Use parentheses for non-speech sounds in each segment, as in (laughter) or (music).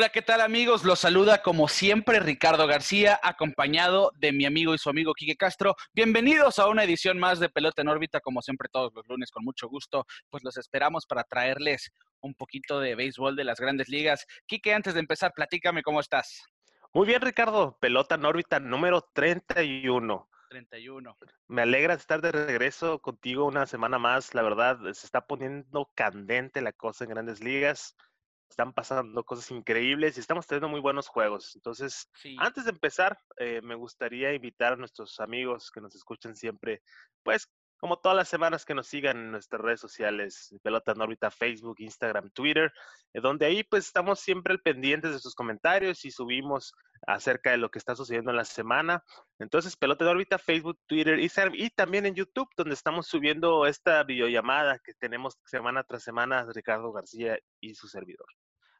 Hola, ¿qué tal amigos? Los saluda como siempre Ricardo García, acompañado de mi amigo y su amigo Quique Castro. Bienvenidos a una edición más de Pelota en órbita, como siempre todos los lunes, con mucho gusto. Pues los esperamos para traerles un poquito de béisbol de las grandes ligas. Quique, antes de empezar, platícame cómo estás. Muy bien, Ricardo. Pelota en órbita número 31. 31. Me alegra estar de regreso contigo una semana más. La verdad, se está poniendo candente la cosa en grandes ligas están pasando cosas increíbles y estamos teniendo muy buenos juegos. Entonces, antes de empezar, eh, me gustaría invitar a nuestros amigos que nos escuchan siempre, pues como todas las semanas que nos sigan en nuestras redes sociales, Pelota en órbita, Facebook, Instagram, Twitter, eh, donde ahí pues estamos siempre pendientes de sus comentarios y subimos acerca de lo que está sucediendo en la semana. Entonces, Pelota en órbita, Facebook, Twitter, y también en YouTube, donde estamos subiendo esta videollamada que tenemos semana tras semana Ricardo García y su servidor.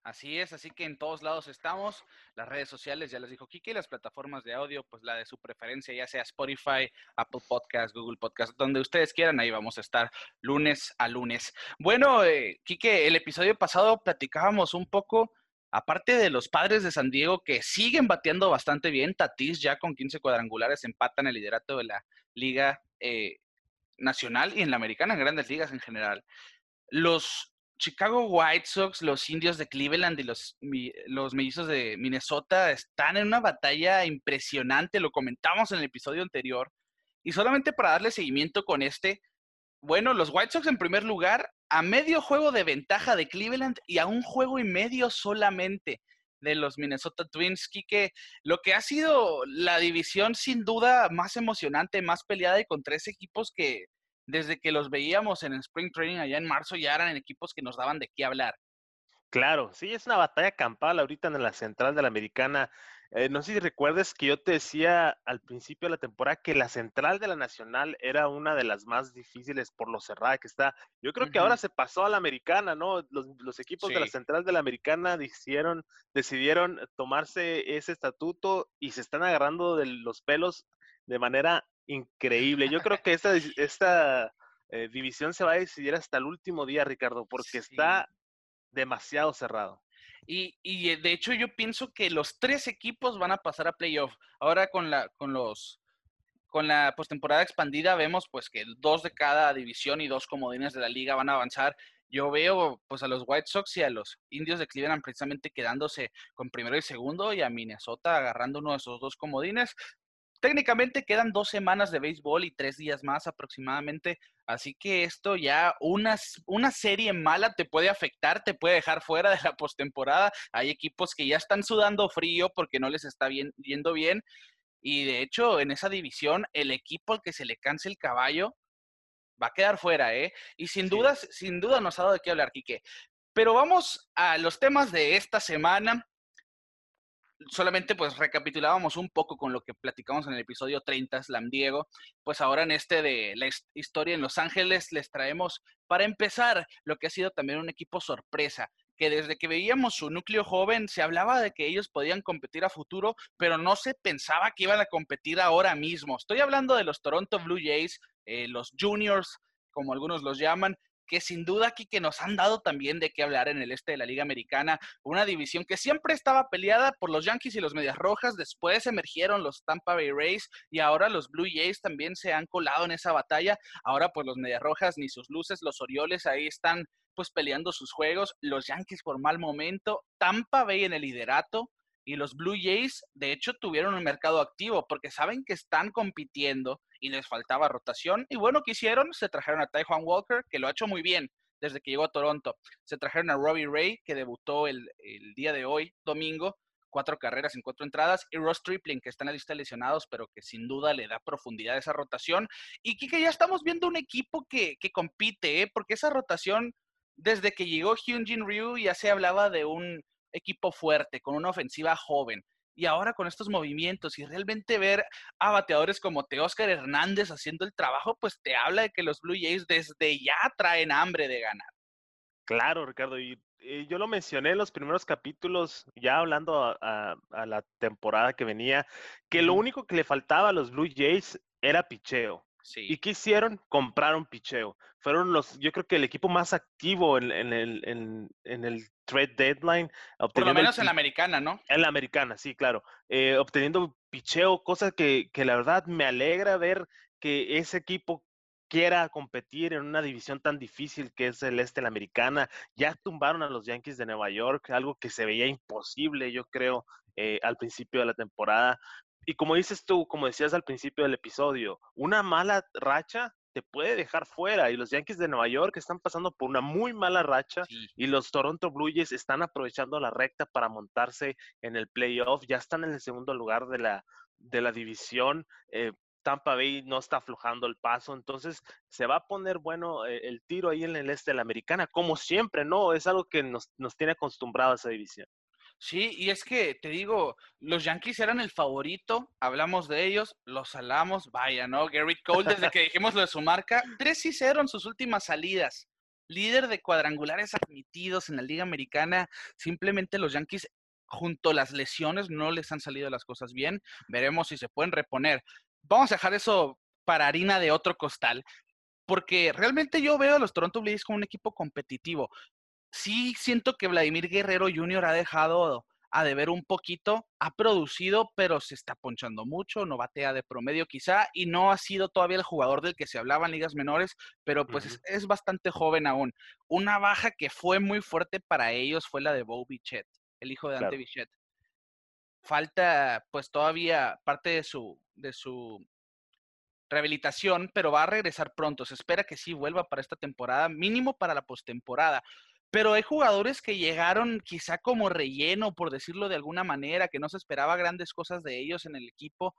Así es, así que en todos lados estamos. Las redes sociales, ya les dijo Kiki, las plataformas de audio, pues la de su preferencia, ya sea Spotify, Apple Podcast, Google Podcast, donde ustedes quieran, ahí vamos a estar lunes a lunes. Bueno, eh, Kike, el episodio pasado platicábamos un poco, aparte de los padres de San Diego que siguen bateando bastante bien, Tatis ya con 15 cuadrangulares empatan el liderato de la liga eh, nacional y en la americana, en grandes ligas en general. Los Chicago White Sox, los indios de Cleveland y los, los mellizos de Minnesota están en una batalla impresionante, lo comentamos en el episodio anterior. Y solamente para darle seguimiento con este, bueno, los White Sox en primer lugar, a medio juego de ventaja de Cleveland y a un juego y medio solamente de los Minnesota Twins, que lo que ha sido la división sin duda más emocionante, más peleada y con tres equipos que desde que los veíamos en el Spring Training allá en marzo, ya eran equipos que nos daban de qué hablar. Claro, sí, es una batalla campal ahorita en la central de la americana. Eh, no sé si recuerdes que yo te decía al principio de la temporada que la central de la nacional era una de las más difíciles por lo cerrada que está. Yo creo que ahora se pasó a la americana, ¿no? Los, equipos de la central de la americana decidieron, decidieron tomarse ese estatuto y se están agarrando de los pelos de manera increíble. Yo creo que esta, esta eh, división se va a decidir hasta el último día, Ricardo, porque está demasiado cerrado. Y, y, eh, de hecho yo pienso que los tres equipos van a pasar a playoff. Ahora con la, con los con la postemporada expandida vemos pues que dos de cada división y dos comodines de la liga van a avanzar. Yo veo pues a los White Sox y a los Indios de Cleveland precisamente quedándose con primero y segundo y a Minnesota agarrando uno de esos dos comodines. Técnicamente quedan dos semanas de béisbol y tres días más aproximadamente, así que esto ya una, una serie mala te puede afectar, te puede dejar fuera de la postemporada. Hay equipos que ya están sudando frío porque no les está bien, yendo bien y de hecho en esa división el equipo al que se le canse el caballo va a quedar fuera, ¿eh? Y sin dudas, sin duda nos ha dado de qué hablar, Quique. Pero vamos a los temas de esta semana solamente pues recapitulábamos un poco con lo que platicamos en el episodio 30, Slam Diego, pues ahora en este de la historia en Los Ángeles les traemos para empezar lo que ha sido también un equipo sorpresa, que desde que veíamos su núcleo joven se hablaba de que ellos podían competir a futuro, pero no se pensaba que iban a competir ahora mismo. Estoy hablando de los Toronto Blue Jays, eh, los juniors, como algunos los llaman, que sin duda aquí que nos han dado también de qué hablar en el este de la Liga Americana, una división que siempre estaba peleada por los Yankees y los Medias Rojas, después emergieron los Tampa Bay Rays y ahora los Blue Jays también se han colado en esa batalla, ahora pues los Medias Rojas ni sus luces, los Orioles ahí están pues peleando sus juegos, los Yankees por mal momento, Tampa Bay en el liderato, y los Blue Jays, de hecho, tuvieron un mercado activo porque saben que están compitiendo y les faltaba rotación. Y bueno, ¿qué hicieron? Se trajeron a Juan Walker, que lo ha hecho muy bien desde que llegó a Toronto. Se trajeron a Robbie Ray, que debutó el, día de hoy, domingo, cuatro carreras en cuatro entradas, y Ross Tripling, que está en la lista de lesionados, pero que sin duda le da profundidad a esa rotación. Y que ya estamos viendo un equipo que, que compite, ¿eh? porque esa rotación, desde que llegó Hyunjin Ryu, ya se hablaba de un equipo fuerte, con una ofensiva joven. Y ahora con estos movimientos y realmente ver a bateadores como Teóscar Hernández haciendo el trabajo, pues te habla de que los Blue Jays desde ya traen hambre de ganar. Claro, Ricardo, y yo lo mencioné en los primeros capítulos, ya hablando a, la temporada que venía, que lo único que le faltaba a los Blue Jays era picheo. ¿Y qué hicieron? Compraron picheo. Fueron los, yo creo que el equipo más activo en, el, en, el trade deadline. Por lo menos en la americana, ¿no? En la americana, sí, claro. Eh, obteniendo picheo, cosa que, que la verdad me alegra ver que ese equipo quiera competir en una división tan difícil que es el este la americana. Ya tumbaron a los Yankees de Nueva York, algo que se veía imposible, yo creo, eh, al principio de la temporada. Y como dices tú, como decías al principio del episodio, una mala racha te puede dejar fuera y los Yankees de Nueva York están pasando por una muy mala racha y los Toronto Blue Jays están aprovechando la recta para montarse en el playoff, ya están en el segundo lugar de la, de la división. Eh, Tampa Bay no está aflojando el paso, entonces se va a poner bueno eh, el tiro ahí en el este de la americana, como siempre, ¿no? Es algo que nos, nos tiene acostumbrado a esa división. Sí, y es que te digo, los Yankees eran el favorito, hablamos de ellos, los salamos, vaya, ¿no? Garrett Cole, desde que (laughs) dijimos lo de su marca, 3 y 0 en sus últimas salidas. Líder de cuadrangulares admitidos en la Liga Americana, simplemente los Yankees junto a las lesiones no les han salido las cosas bien. Veremos si se pueden reponer. Vamos a dejar eso para harina de otro costal, porque realmente yo veo a los Toronto Blue Jays como un equipo competitivo sí siento que Vladimir Guerrero Jr. ha dejado a deber un poquito, ha producido, pero se está ponchando mucho, no batea de promedio quizá, y no ha sido todavía el jugador del que se hablaba en ligas menores, pero pues es, bastante joven aún. Una baja que fue muy fuerte para ellos fue la de Bo Bichette, el hijo de Ante Bichette. Falta pues todavía parte de su, de su rehabilitación, pero va a regresar pronto. Se espera que sí vuelva para esta temporada, mínimo para la postemporada. Pero hay jugadores que llegaron quizá como relleno, por decirlo de alguna manera, que no se esperaba grandes cosas de ellos en el equipo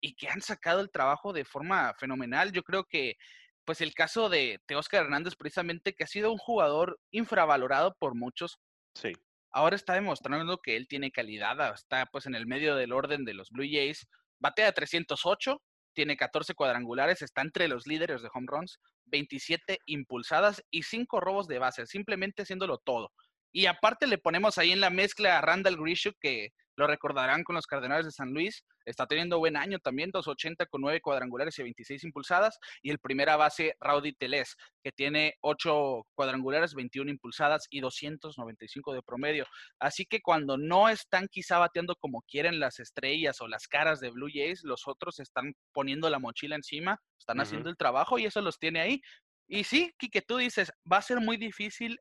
y que han sacado el trabajo de forma fenomenal. Yo creo que, pues el caso de Teóscar Hernández, precisamente, que ha sido un jugador infravalorado por muchos. Sí. Ahora está demostrando que él tiene calidad, está pues en el medio del orden de los Blue Jays, batea 308, tiene 14 cuadrangulares, está entre los líderes de home runs, 27 impulsadas y 5 robos de base, simplemente haciéndolo todo. Y aparte le ponemos ahí en la mezcla a Randall Grishuk, que lo recordarán con los Cardenales de San Luis. Está teniendo buen año también, 280 con 9 cuadrangulares y 26 impulsadas. Y el primera base, Rowdy Teles, que tiene 8 cuadrangulares, 21 impulsadas y 295 de promedio. Así que cuando no están quizá bateando como quieren las estrellas o las caras de Blue Jays, los otros están poniendo la mochila encima, están haciendo el trabajo y eso los tiene ahí. Y sí, que tú dices, va a ser muy difícil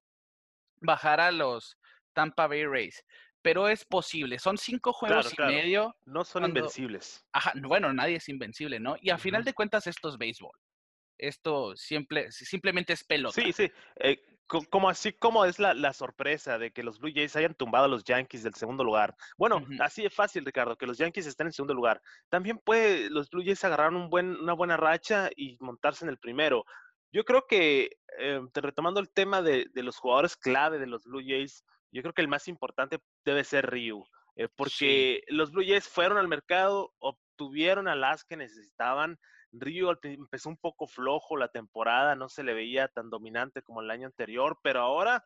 bajar a los Tampa Bay Rays. Pero es posible, son cinco juegos y medio. No son invencibles. Ajá, bueno, nadie es invencible, ¿no? Y a final de cuentas esto es béisbol. Esto simple, simplemente es pelota. Sí, sí. Eh, como así como es la, sorpresa de que los Blue Jays hayan tumbado a los Yankees del segundo lugar. Bueno, así es fácil, Ricardo, que los Yankees estén en segundo lugar. También puede los Blue Jays agarrar un buen, una buena racha y montarse en el primero. Yo creo que, eh, retomando el tema de, los jugadores clave de los Blue Jays, yo creo que el más importante debe ser Ryu, eh, porque los Blue Jays fueron al mercado, obtuvieron a las que necesitaban. Ryu empezó un poco flojo la temporada, no se le veía tan dominante como el año anterior, pero ahora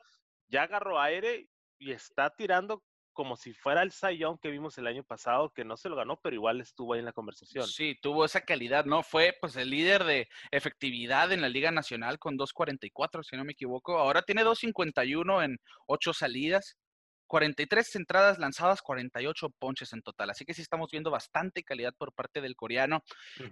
ya agarró aire y está tirando como si fuera el Sayón que vimos el año pasado, que no se lo ganó, pero igual estuvo ahí en la conversación. Sí, tuvo esa calidad, ¿no? Fue pues el líder de efectividad en la Liga Nacional con 2.44, si no me equivoco. Ahora tiene 2.51 en 8 salidas. 43 entradas lanzadas, 48 ponches en total. Así que sí estamos viendo bastante calidad por parte del coreano.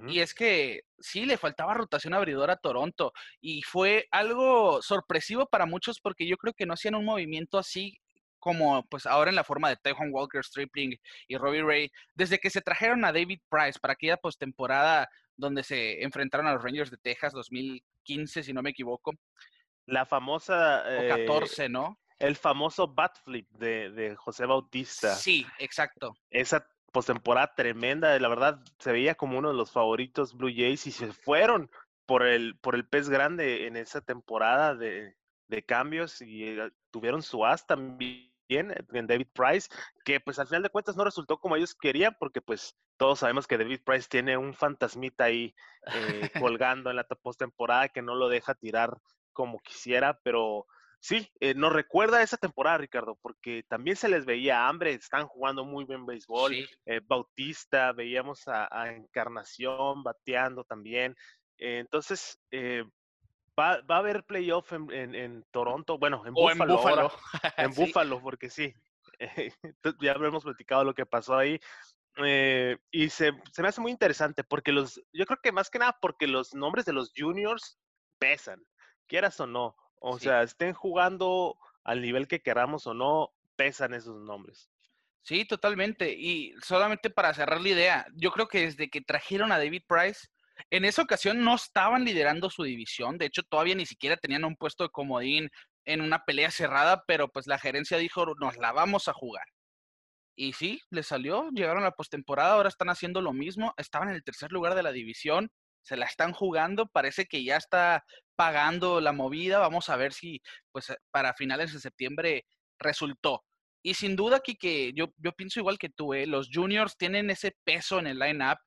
Y es que sí, le faltaba rotación abridora a Toronto. Y fue algo sorpresivo para muchos porque yo creo que no hacían un movimiento así como pues ahora en la forma de Taiwan Walker, Stripling y Robbie Ray, desde que se trajeron a David Price para aquella postemporada donde se enfrentaron a los Rangers de Texas 2015, si no me equivoco. La famosa... o 14, eh, ¿no? El famoso bat flip de, de José Bautista. Sí, exacto. Esa postemporada tremenda, la verdad se veía como uno de los favoritos Blue Jays y se fueron por el, por el pez grande en esa temporada de, de cambios y eh, tuvieron su as también en David Price, que pues al final de cuentas no resultó como ellos querían, porque pues todos sabemos que David Price tiene un fantasmita ahí eh, (laughs) colgando en la postemporada que no lo deja tirar como quisiera, pero sí, eh, nos recuerda a esa temporada, Ricardo, porque también se les veía hambre, están jugando muy bien béisbol. Eh, Bautista, veíamos a, Encarnación bateando también. Eh, entonces, va, va, a haber playoff en, Toronto, bueno, en Buffalo. En Buffalo, (laughs) porque sí. (laughs) ya habremos platicado lo que pasó ahí. y se, se, me hace muy interesante porque los, yo creo que más que nada porque los nombres de los juniors pesan, quieras o no. O sea, estén jugando al nivel que queramos o no, pesan esos nombres. Sí, totalmente. Y solamente para cerrar la idea, yo creo que desde que trajeron a David Price, en esa ocasión no estaban liderando su división. De hecho, todavía ni siquiera tenían un puesto de comodín en una pelea cerrada, pero pues la gerencia dijo, nos la vamos a jugar. Y sí, les salió, llegaron a la postemporada, ahora están haciendo lo mismo, estaban en el tercer lugar de la división, se la están jugando, parece que ya está pagando la movida, vamos a ver si pues para finales de septiembre resultó. Y sin duda aquí que yo, yo pienso igual que tú, ¿eh? los juniors tienen ese peso en el line-up,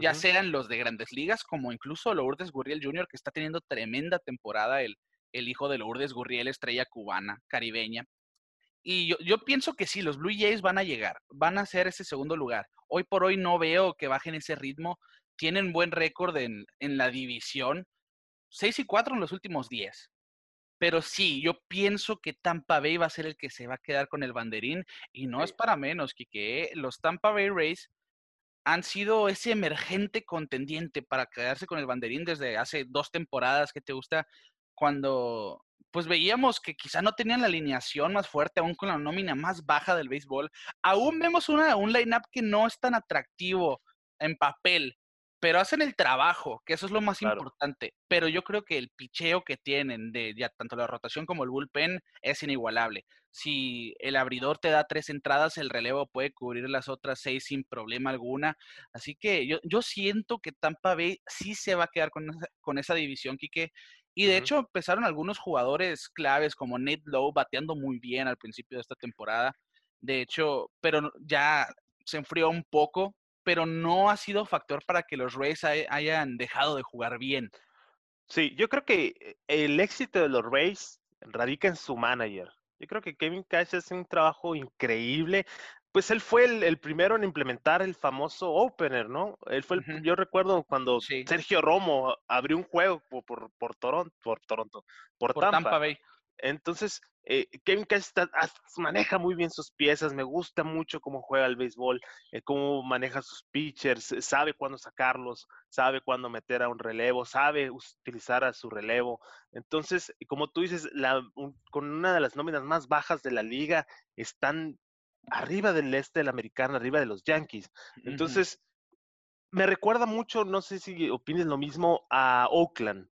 ya sean los de grandes ligas como incluso Lourdes Gurriel Jr., que está teniendo tremenda temporada, el, el hijo de Lourdes Gurriel, estrella cubana, caribeña. Y yo, yo, pienso que sí, los Blue Jays van a llegar, van a ser ese segundo lugar. Hoy por hoy no veo que bajen ese ritmo tienen buen récord en, la división. 6 y 4 en los últimos 10. Pero sí, yo pienso que Tampa Bay va a ser el que se va a quedar con el banderín. Y no es para menos, que Los Tampa Bay Rays han sido ese emergente contendiente para quedarse con el banderín desde hace dos temporadas que te gusta, cuando pues veíamos que quizá no tenían la alineación más fuerte, aún con la nómina más baja del béisbol. Aún vemos una, un line-up que no es tan atractivo en papel, pero hacen el trabajo, que eso es lo más importante. Pero yo creo que el picheo que tienen de ya tanto la rotación como el bullpen es inigualable. Si el abridor te da tres entradas, el relevo puede cubrir las otras seis sin problema alguna. Así que yo, yo siento que Tampa Bay sí se va a quedar con esa, con esa división, Quique. Y de hecho empezaron algunos jugadores claves como Nate Lowe bateando muy bien al principio de esta temporada. De hecho, pero ya se enfrió un poco pero no ha sido factor para que los Rays hayan dejado de jugar bien. Sí, yo creo que eh, el éxito de los Rays radica en su manager. Yo creo que Kevin Cash hace un trabajo increíble. Pues él fue el, primero en implementar el famoso opener, ¿no? Él fue el, yo recuerdo cuando Sergio Romo abrió un juego por, por, Toronto, por Toronto, por, Tampa. Bay. Entonces, eh, Kevin Cash maneja muy bien sus piezas, me gusta mucho cómo juega el béisbol, eh, cómo maneja sus pitchers, eh, sabe cuándo sacarlos, sabe cuándo meter a un relevo, sabe utilizar a su relevo. Entonces, como tú dices, con una de las nóminas más bajas de la liga, están arriba del este de la americana, arriba de los Yankees. Entonces, me recuerda mucho, no sé si opines lo mismo, a Oakland.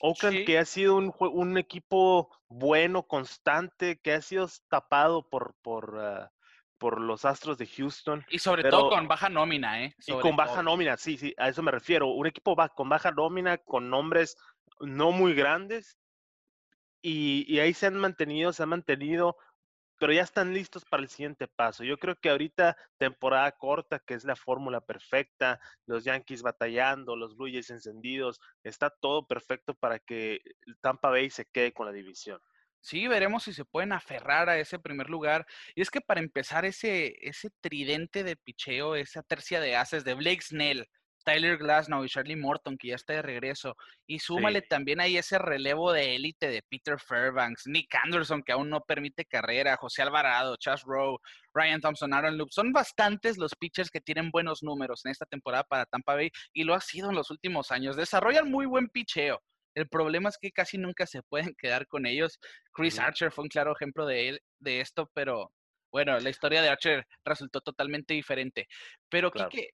Oakland, que ha sido un, un, equipo bueno, constante, que ha sido tapado por, por, ah, por los Astros de Houston. Y sobre todo con baja nómina, ¿eh? y con baja nómina, sí, sí, a eso me refiero. Un equipo con baja nómina, con nombres no muy grandes. Y, y ahí se han mantenido, se han mantenido pero ya están listos para el siguiente paso. Yo creo que ahorita temporada corta, que es la fórmula perfecta, los Yankees batallando, los Blue Jays encendidos, está todo perfecto para que Tampa Bay se quede con la división. Sí, veremos si se pueden aferrar a ese primer lugar. Y es que para empezar, ese, ese tridente de picheo, esa tercia de haces de Blake Snell, Tyler Glasnow y Charlie Morton, que ya está de regreso. Y súmale también ahí ese relevo de élite de Peter Fairbanks, Nick Anderson, que aún no permite carrera, José Alvarado, Chas Rowe, Ryan Thompson, Aaron Loop. Son bastantes los pitchers que tienen buenos números en esta temporada para Tampa Bay y lo ha sido en los últimos años. Desarrollan muy buen picheo. El problema es que casi nunca se pueden quedar con ellos. Chris Archer fue un claro ejemplo de, él, de esto, pero bueno, la historia de Archer resultó totalmente diferente. Pero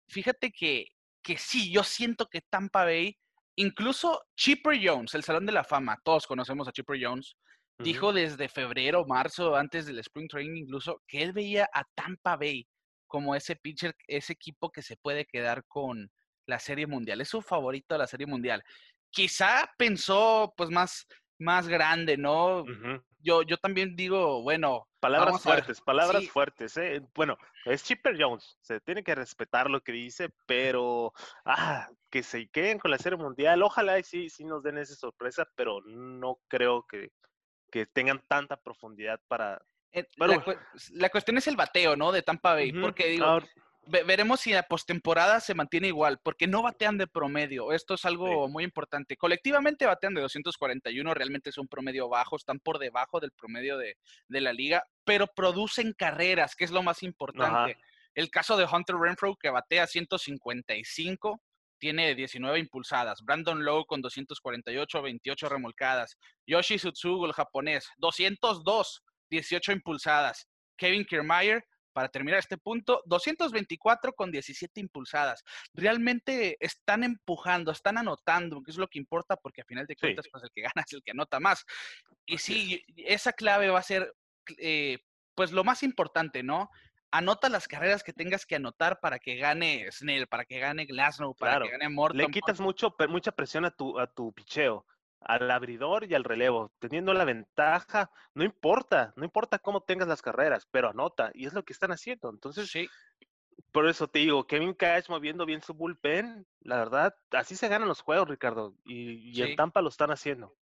fíjate que que sí, yo siento que Tampa Bay, incluso Chipper Jones, el Salón de la Fama, todos conocemos a Chipper Jones, dijo desde febrero, marzo, antes del Spring Training incluso, que él veía a Tampa Bay como ese pitcher, ese equipo que se puede quedar con la Serie Mundial. Es su favorito de la Serie Mundial. Quizá pensó pues más, más grande, ¿no? Yo, yo también digo, bueno. Palabras fuertes, palabras fuertes. ¿eh? Bueno, es Chipper Jones, se tiene que respetar lo que dice, pero ah, que se queden con la Serie Mundial. Ojalá y sí, sí nos den esa sorpresa, pero no creo que, que tengan tanta profundidad para... La, cuestión es el bateo, ¿no? De Tampa Bay, porque digo, veremos si la postemporada se mantiene igual, porque no batean de promedio. Esto es algo muy importante. Colectivamente batean de 241, realmente es un promedio bajo, están por debajo del promedio de, la liga, pero producen carreras, que es lo más importante. El caso de Hunter Renfro, que batea 155, tiene 19 impulsadas. Brandon Lowe con 248, 28 remolcadas. Yoshi Sutsugo, el japonés, 202, 18 impulsadas. Kevin Kiermaier, para terminar este punto, 224 con 17 impulsadas. Realmente están empujando, están anotando, que es lo que importa, porque al final de cuentas, pues el que gana es el que anota más. Y sí, esa clave va a ser, eh, pues lo más importante, ¿no? Anota las carreras que tengas que anotar para que gane Snell, para que gane Glasnow, para que gane Morton. Le quitas mucho, mucha presión a tu, a tu picheo al abridor y al relevo, teniendo la ventaja, no importa, no importa cómo tengas las carreras, pero anota, y es lo que están haciendo. Entonces, sí. por eso te digo, Kevin Cash moviendo bien su bullpen, la verdad, así se ganan los juegos, Ricardo, y, en Tampa lo están haciendo.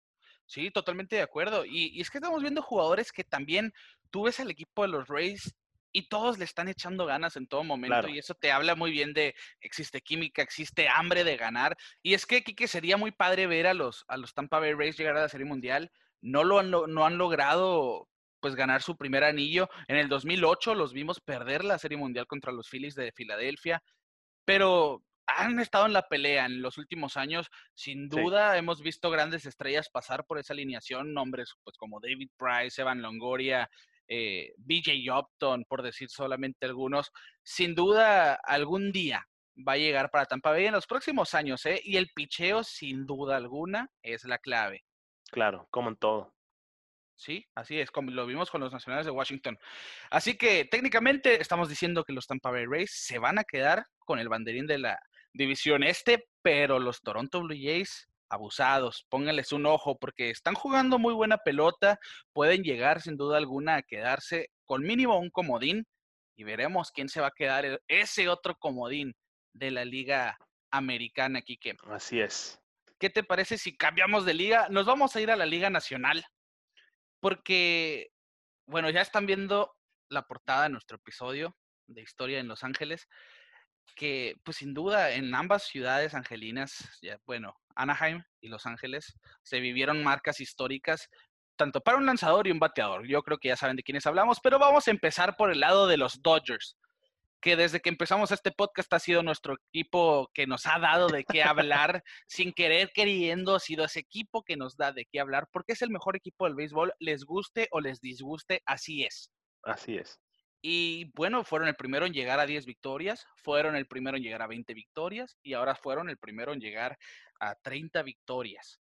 Sí, totalmente de acuerdo. Y, y, es que estamos viendo jugadores que también tú ves al equipo de los Rays y todos le están echando ganas en todo momento y eso te habla muy bien de existe química, existe hambre de ganar y es que que sería muy padre ver a los a los Tampa Bay Rays llegar a la Serie Mundial, no lo han, no han logrado pues ganar su primer anillo. En el 2008 los vimos perder la Serie Mundial contra los Phillies de Filadelfia, pero han estado en la pelea en los últimos años. Sin duda hemos visto grandes estrellas pasar por esa alineación, nombres pues como David Price, Evan Longoria, eh, BJ Upton, por decir solamente algunos, sin duda algún día va a llegar para Tampa Bay en los próximos años, ¿eh? Y el picheo, sin duda alguna, es la clave. Claro, como en todo. Sí, así es, como lo vimos con los Nacionales de Washington. Así que técnicamente estamos diciendo que los Tampa Bay Rays se van a quedar con el banderín de la división este, pero los Toronto Blue Jays abusados, pónganles un ojo porque están jugando muy buena pelota, pueden llegar sin duda alguna a quedarse con mínimo un comodín y veremos quién se va a quedar e, ese otro comodín de la liga americana, Kike. Así es. ¿Qué te parece si cambiamos de liga? Nos vamos a ir a la liga nacional porque, bueno, ya están viendo la portada de nuestro episodio de Historia en Los Ángeles que pues sin duda en ambas ciudades angelinas, bueno, Anaheim y Los Ángeles, se vivieron marcas históricas tanto para un lanzador y un bateador. Yo creo que ya saben de quiénes hablamos, pero vamos a empezar por el lado de los Dodgers, que desde que empezamos este podcast ha sido nuestro equipo que nos ha dado de qué hablar, sin querer queriendo, ha sido ese equipo que nos da de qué hablar, porque es el mejor equipo del béisbol, les guste o les disguste, así es. Así es. Y bueno, fueron el primero en llegar a 10 victorias, fueron el primero en llegar a 20 victorias y ahora fueron el primero en llegar a 30 victorias.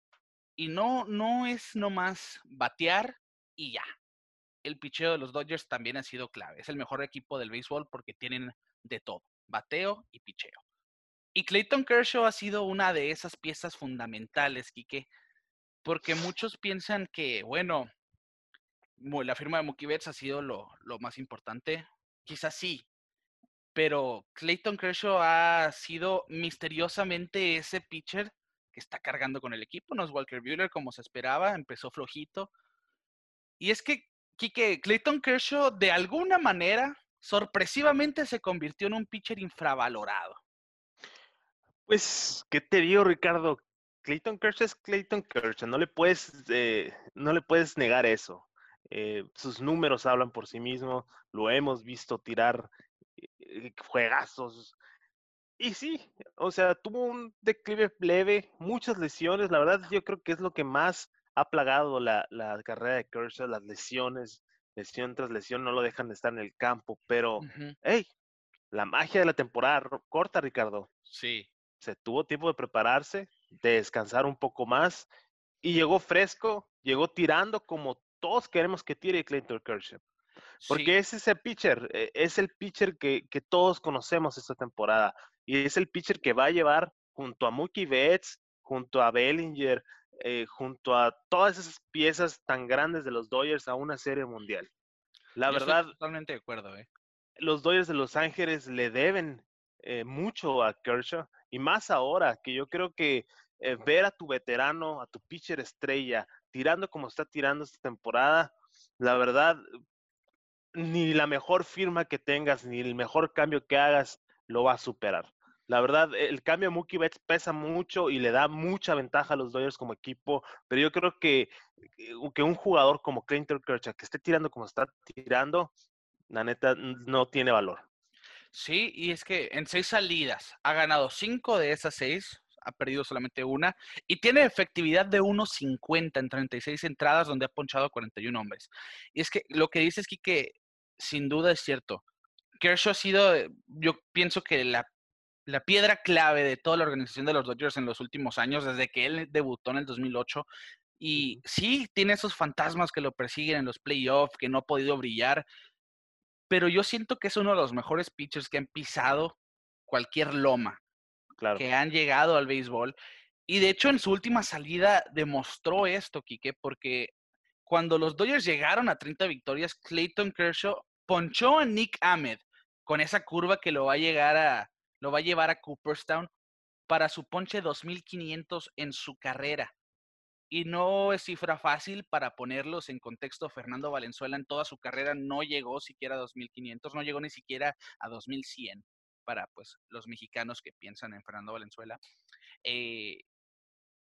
Y no, no es nomás batear y ya. El picheo de los Dodgers también ha sido clave. Es el mejor equipo del béisbol porque tienen de todo, bateo y picheo. Y Clayton Kershaw ha sido una de esas piezas fundamentales, Quique, porque muchos piensan que, bueno, la firma de Mookie Betts ha sido lo, más importante. Quizás sí, pero Clayton Kershaw ha sido misteriosamente ese pitcher que está cargando con el equipo. No es Walker Buehler como se esperaba, empezó flojito. Y es que, Kike, Clayton Kershaw de alguna manera, sorpresivamente se convirtió en un pitcher infravalorado. Pues, ¿qué te digo, Ricardo? Clayton Kershaw es Clayton Kershaw, no le puedes, eh, no le puedes negar eso. Eh, sus números hablan por sí mismos, lo hemos visto tirar eh, juegazos. Y sí, o sea, tuvo un declive leve, muchas lesiones, la verdad yo creo que es lo que más ha plagado la, carrera de Kershaw, las lesiones, lesión tras lesión, no lo dejan de estar en el campo, pero, hey, la magia de la temporada corta, Ricardo. Sí. Se tuvo tiempo de prepararse, de descansar un poco más y llegó fresco, llegó tirando como todos queremos que tire Clayton Kershaw. Porque es ese pitcher, e, es el pitcher que, todos conocemos esta temporada. Y es el pitcher que va a llevar junto a Mookie Betts, junto a Bellinger, eh, junto a todas esas piezas tan grandes de los Dodgers a una serie mundial. La verdad. totalmente de acuerdo, ¿eh? Los Dodgers de Los Ángeles le deben eh, mucho a Kershaw. Y más ahora, que yo creo que ver a tu veterano, a tu pitcher estrella, tirando como está tirando esta temporada, la verdad, ni la mejor firma que tengas, ni el mejor cambio que hagas, lo va a superar. La verdad, el cambio de Mookie Betts pesa mucho y le da mucha ventaja a los Dodgers como equipo, pero yo creo que, que un jugador como Clinton Kershaw, que esté tirando como está tirando, la neta no tiene valor. Sí, y es que en seis salidas ha ganado cinco de esas seis, ha perdido solamente una, y tiene efectividad de 1.50 en 36 entradas donde ha ponchado 41 hombres. Y es que lo que dices, que sin duda es cierto. Kershaw ha sido, eh, yo pienso que la, la piedra clave de toda la organización de los Dodgers en los últimos años, desde que él debutó en el 2008. Y sí, tiene esos fantasmas que lo persiguen en los playoffs, que no ha podido brillar, pero yo siento que es uno de los mejores pitchers que han pisado cualquier loma, que han llegado al béisbol. Y de hecho, en su última salida demostró esto, Quique, porque cuando los Dodgers llegaron a 30 victorias, Clayton Kershaw ponchó a Nick Ahmed con esa curva que lo va a llegar a lo va a llevar a Cooperstown para su ponche 2500 en su carrera. Y no es cifra fácil para ponerlos en contexto. Fernando Valenzuela en toda su carrera no llegó siquiera a 2500, no llegó ni siquiera a 2100 para pues los mexicanos que piensan en Fernando Valenzuela. Eh,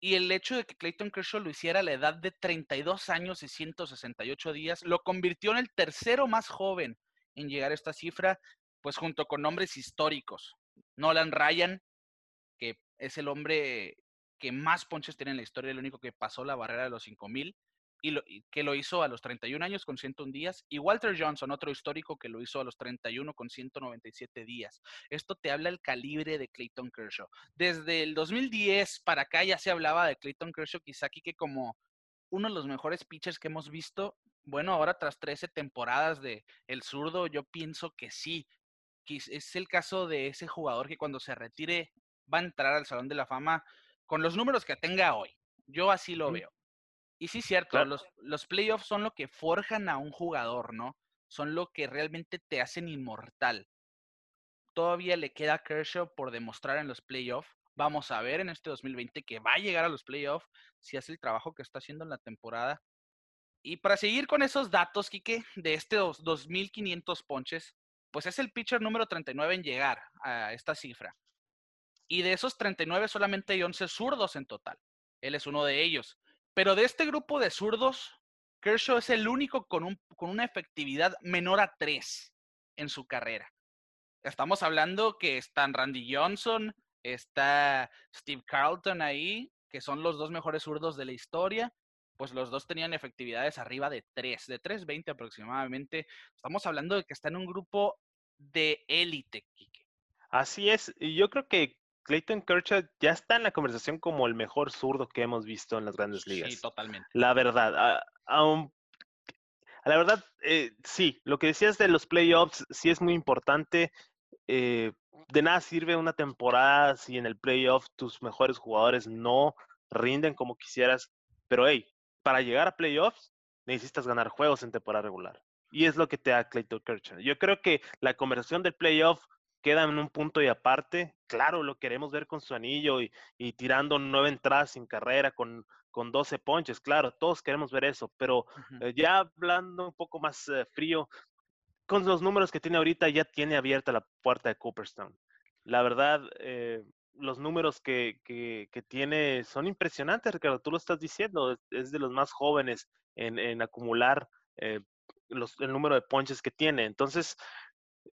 y el hecho de que Clayton Kershaw lo hiciera a la edad de 32 años y 168 días lo convirtió en el tercero más joven en llegar a esta cifra, pues junto con nombres históricos. Nolan Ryan, que es el hombre que más ponches tiene en la historia, el único que pasó la barrera de los 5000 y, que lo hizo a los 31 años con 101 días, y Walter Johnson, otro histórico que lo hizo a los 31 con 197 días. Esto te habla el calibre de Clayton Kershaw. Desde el 2010 para acá ya se hablaba de Clayton Kershaw, quizá aquí que como uno de los mejores pitchers que hemos visto. Bueno, ahora tras 13 temporadas de El Zurdo, yo pienso que sí. Es el caso de ese jugador que cuando se retire va a entrar al Salón de la Fama con los números que tenga hoy. Yo así lo veo. Y sí, cierto, los, los playoffs son lo que forjan a un jugador, ¿no? Son lo que realmente te hacen inmortal. Todavía le queda a Kershaw por demostrar en los playoffs. Vamos a ver en este 2020 que va a llegar a los playoffs si hace el trabajo que está haciendo en la temporada. Y para seguir con esos datos, Quique, de estos 2.500 ponches, pues es el pitcher número 39 en llegar a esta cifra. Y de esos 39 solamente hay 11 zurdos en total. Él es uno de ellos. Pero de este grupo de zurdos, Kershaw es el único con, un, con una efectividad menor a 3 en su carrera. Estamos hablando que están Randy Johnson, está Steve Carlton ahí, que son los dos mejores zurdos de la historia. Pues los dos tenían efectividades arriba de 3, de 3.20 aproximadamente. Estamos hablando de que está en un grupo de élite, Kike. Así es, yo creo que Clayton Kershaw ya está en la conversación como el mejor zurdo que hemos visto en las grandes ligas. Sí, totalmente. La verdad, a, la verdad, eh, sí, lo que decías de los playoffs sí es muy importante. Eh, de nada sirve una temporada si en el playoff tus mejores jugadores no rinden como quisieras. Pero hey, para llegar a playoffs necesitas ganar juegos en temporada regular. Y es lo que te da Clayton Kershaw. Yo creo que la conversación del playoff queda en un punto y aparte. Claro, lo queremos ver con su anillo y, tirando nueve entradas sin carrera con, con 12 ponches. Claro, todos queremos ver eso, pero eh, ya hablando un poco más eh, frío, con los números que tiene ahorita ya tiene abierta la puerta de Cooperstown. La verdad, eh, los números que, que, tiene son impresionantes, Ricardo. Tú lo estás diciendo, es, de los más jóvenes en, en acumular los, el número de ponches que tiene. Entonces,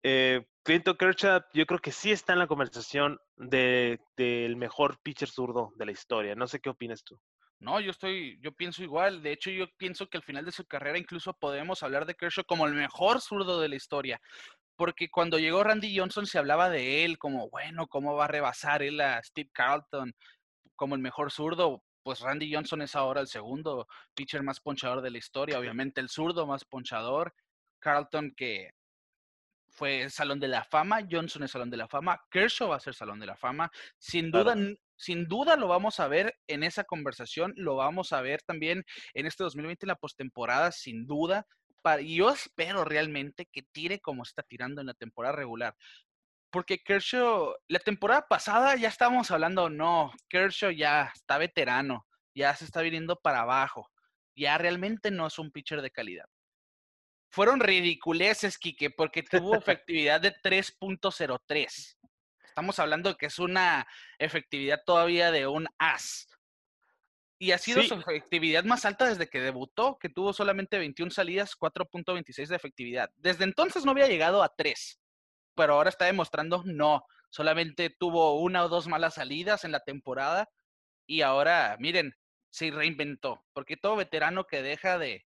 eh, Clinton Kershaw, yo creo que sí está en la conversación del de, mejor pitcher zurdo de la historia. No sé qué opinas tú. No, yo estoy, yo pienso igual. De hecho, yo pienso que al final de su carrera incluso podemos hablar de Kershaw como el mejor zurdo de la historia. Porque cuando llegó Randy Johnson se hablaba de él como, bueno, ¿cómo va a rebasar él a Steve Carlton como el mejor zurdo? Pues Randy Johnson es ahora el segundo pitcher más ponchador de la historia, obviamente el zurdo más ponchador. Carlton que fue Salón de la Fama, Johnson es Salón de la Fama, Kershaw va a ser Salón de la Fama. Sin duda, sin duda lo vamos a ver en esa conversación, lo vamos a ver también en este 2020 en la postemporada, sin duda. y yo espero realmente que tire como está tirando en la temporada regular. Porque Kershaw, la temporada pasada ya estábamos hablando, no, Kershaw ya está veterano, ya se está viniendo para abajo. ya realmente no es un pitcher de calidad. Fueron ridiculeces, Quique, porque tuvo efectividad de 3.03. Estamos hablando de que es una efectividad todavía de un as. Y ha sido su efectividad más alta desde que debutó, que tuvo solamente 21 salidas, 4.26 de efectividad. Desde entonces no había llegado a 3, pero ahora está demostrando no. Solamente tuvo una o dos malas salidas en la temporada y ahora, miren, se reinventó, porque todo veterano que deja de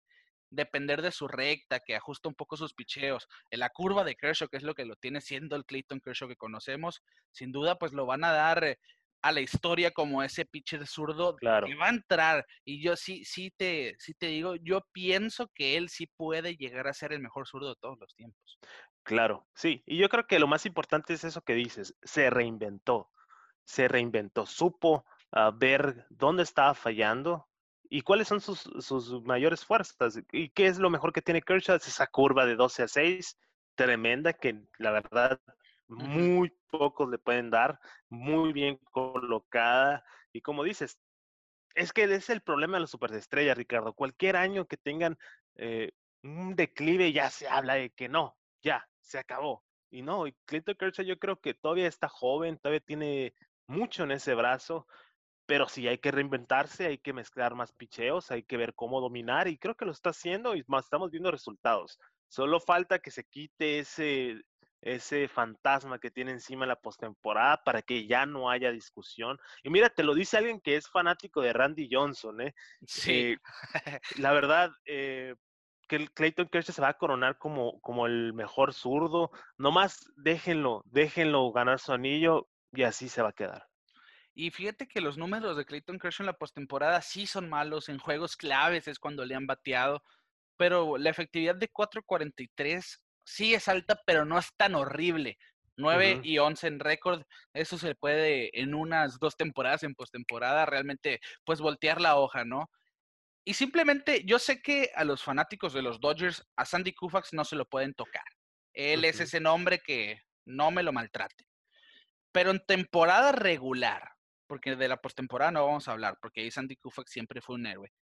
depender de su recta, que ajusta un poco sus picheos, en la curva de Kershaw, que es lo que lo tiene siendo el Clayton Kershaw que conocemos, sin duda pues lo van a dar eh, a la historia como ese pitcher zurdo claro. que va a entrar. Y yo sí, sí te, sí te digo, yo pienso que él sí puede llegar a ser el mejor zurdo de todos los tiempos. Claro, sí. Y yo creo que lo más importante es eso que dices, se reinventó, se reinventó, supo a ver dónde estaba fallando y cuáles son sus, sus, mayores fuerzas y qué es lo mejor que tiene Kershaw, esa curva de 12 a 6 tremenda que la verdad muy pocos le pueden dar, muy bien colocada. Y como dices, es que es el problema de las superestrellas, Ricardo. Cualquier año que tengan eh, un declive ya se habla de que no, ya, se acabó. Y no, y Clinton Kershaw yo creo que todavía está joven, todavía tiene mucho en ese brazo pero sí hay que reinventarse, hay que mezclar más picheos, hay que ver cómo dominar y creo que lo está haciendo y más estamos viendo resultados. Solo falta que se quite ese, ese fantasma que tiene encima la postemporada para que ya no haya discusión. Y mira, te lo dice alguien que es fanático de Randy Johnson, ¿eh? Sí. Eh, (laughs) la verdad, eh, que Clayton Kershaw se va a coronar como, como el mejor zurdo. Nomás déjenlo, déjenlo ganar su anillo y así se va a quedar. Y fíjate que los números de Clayton Kershaw en la postemporada sí son malos, en juegos claves es cuando le han bateado, pero la efectividad de 4.43 sí es alta, pero no es tan horrible. 9 y 11 en récord, eso se puede en unas dos temporadas en postemporada realmente pues voltear la hoja, ¿no? Y simplemente yo sé que a los fanáticos de los Dodgers, a Sandy Koufax no se lo pueden tocar. Él es ese nombre que no me lo maltrate. Pero en temporada regular, porque de la postemporada no vamos a hablar, porque ahí Sandy Koufax siempre fue un héroe.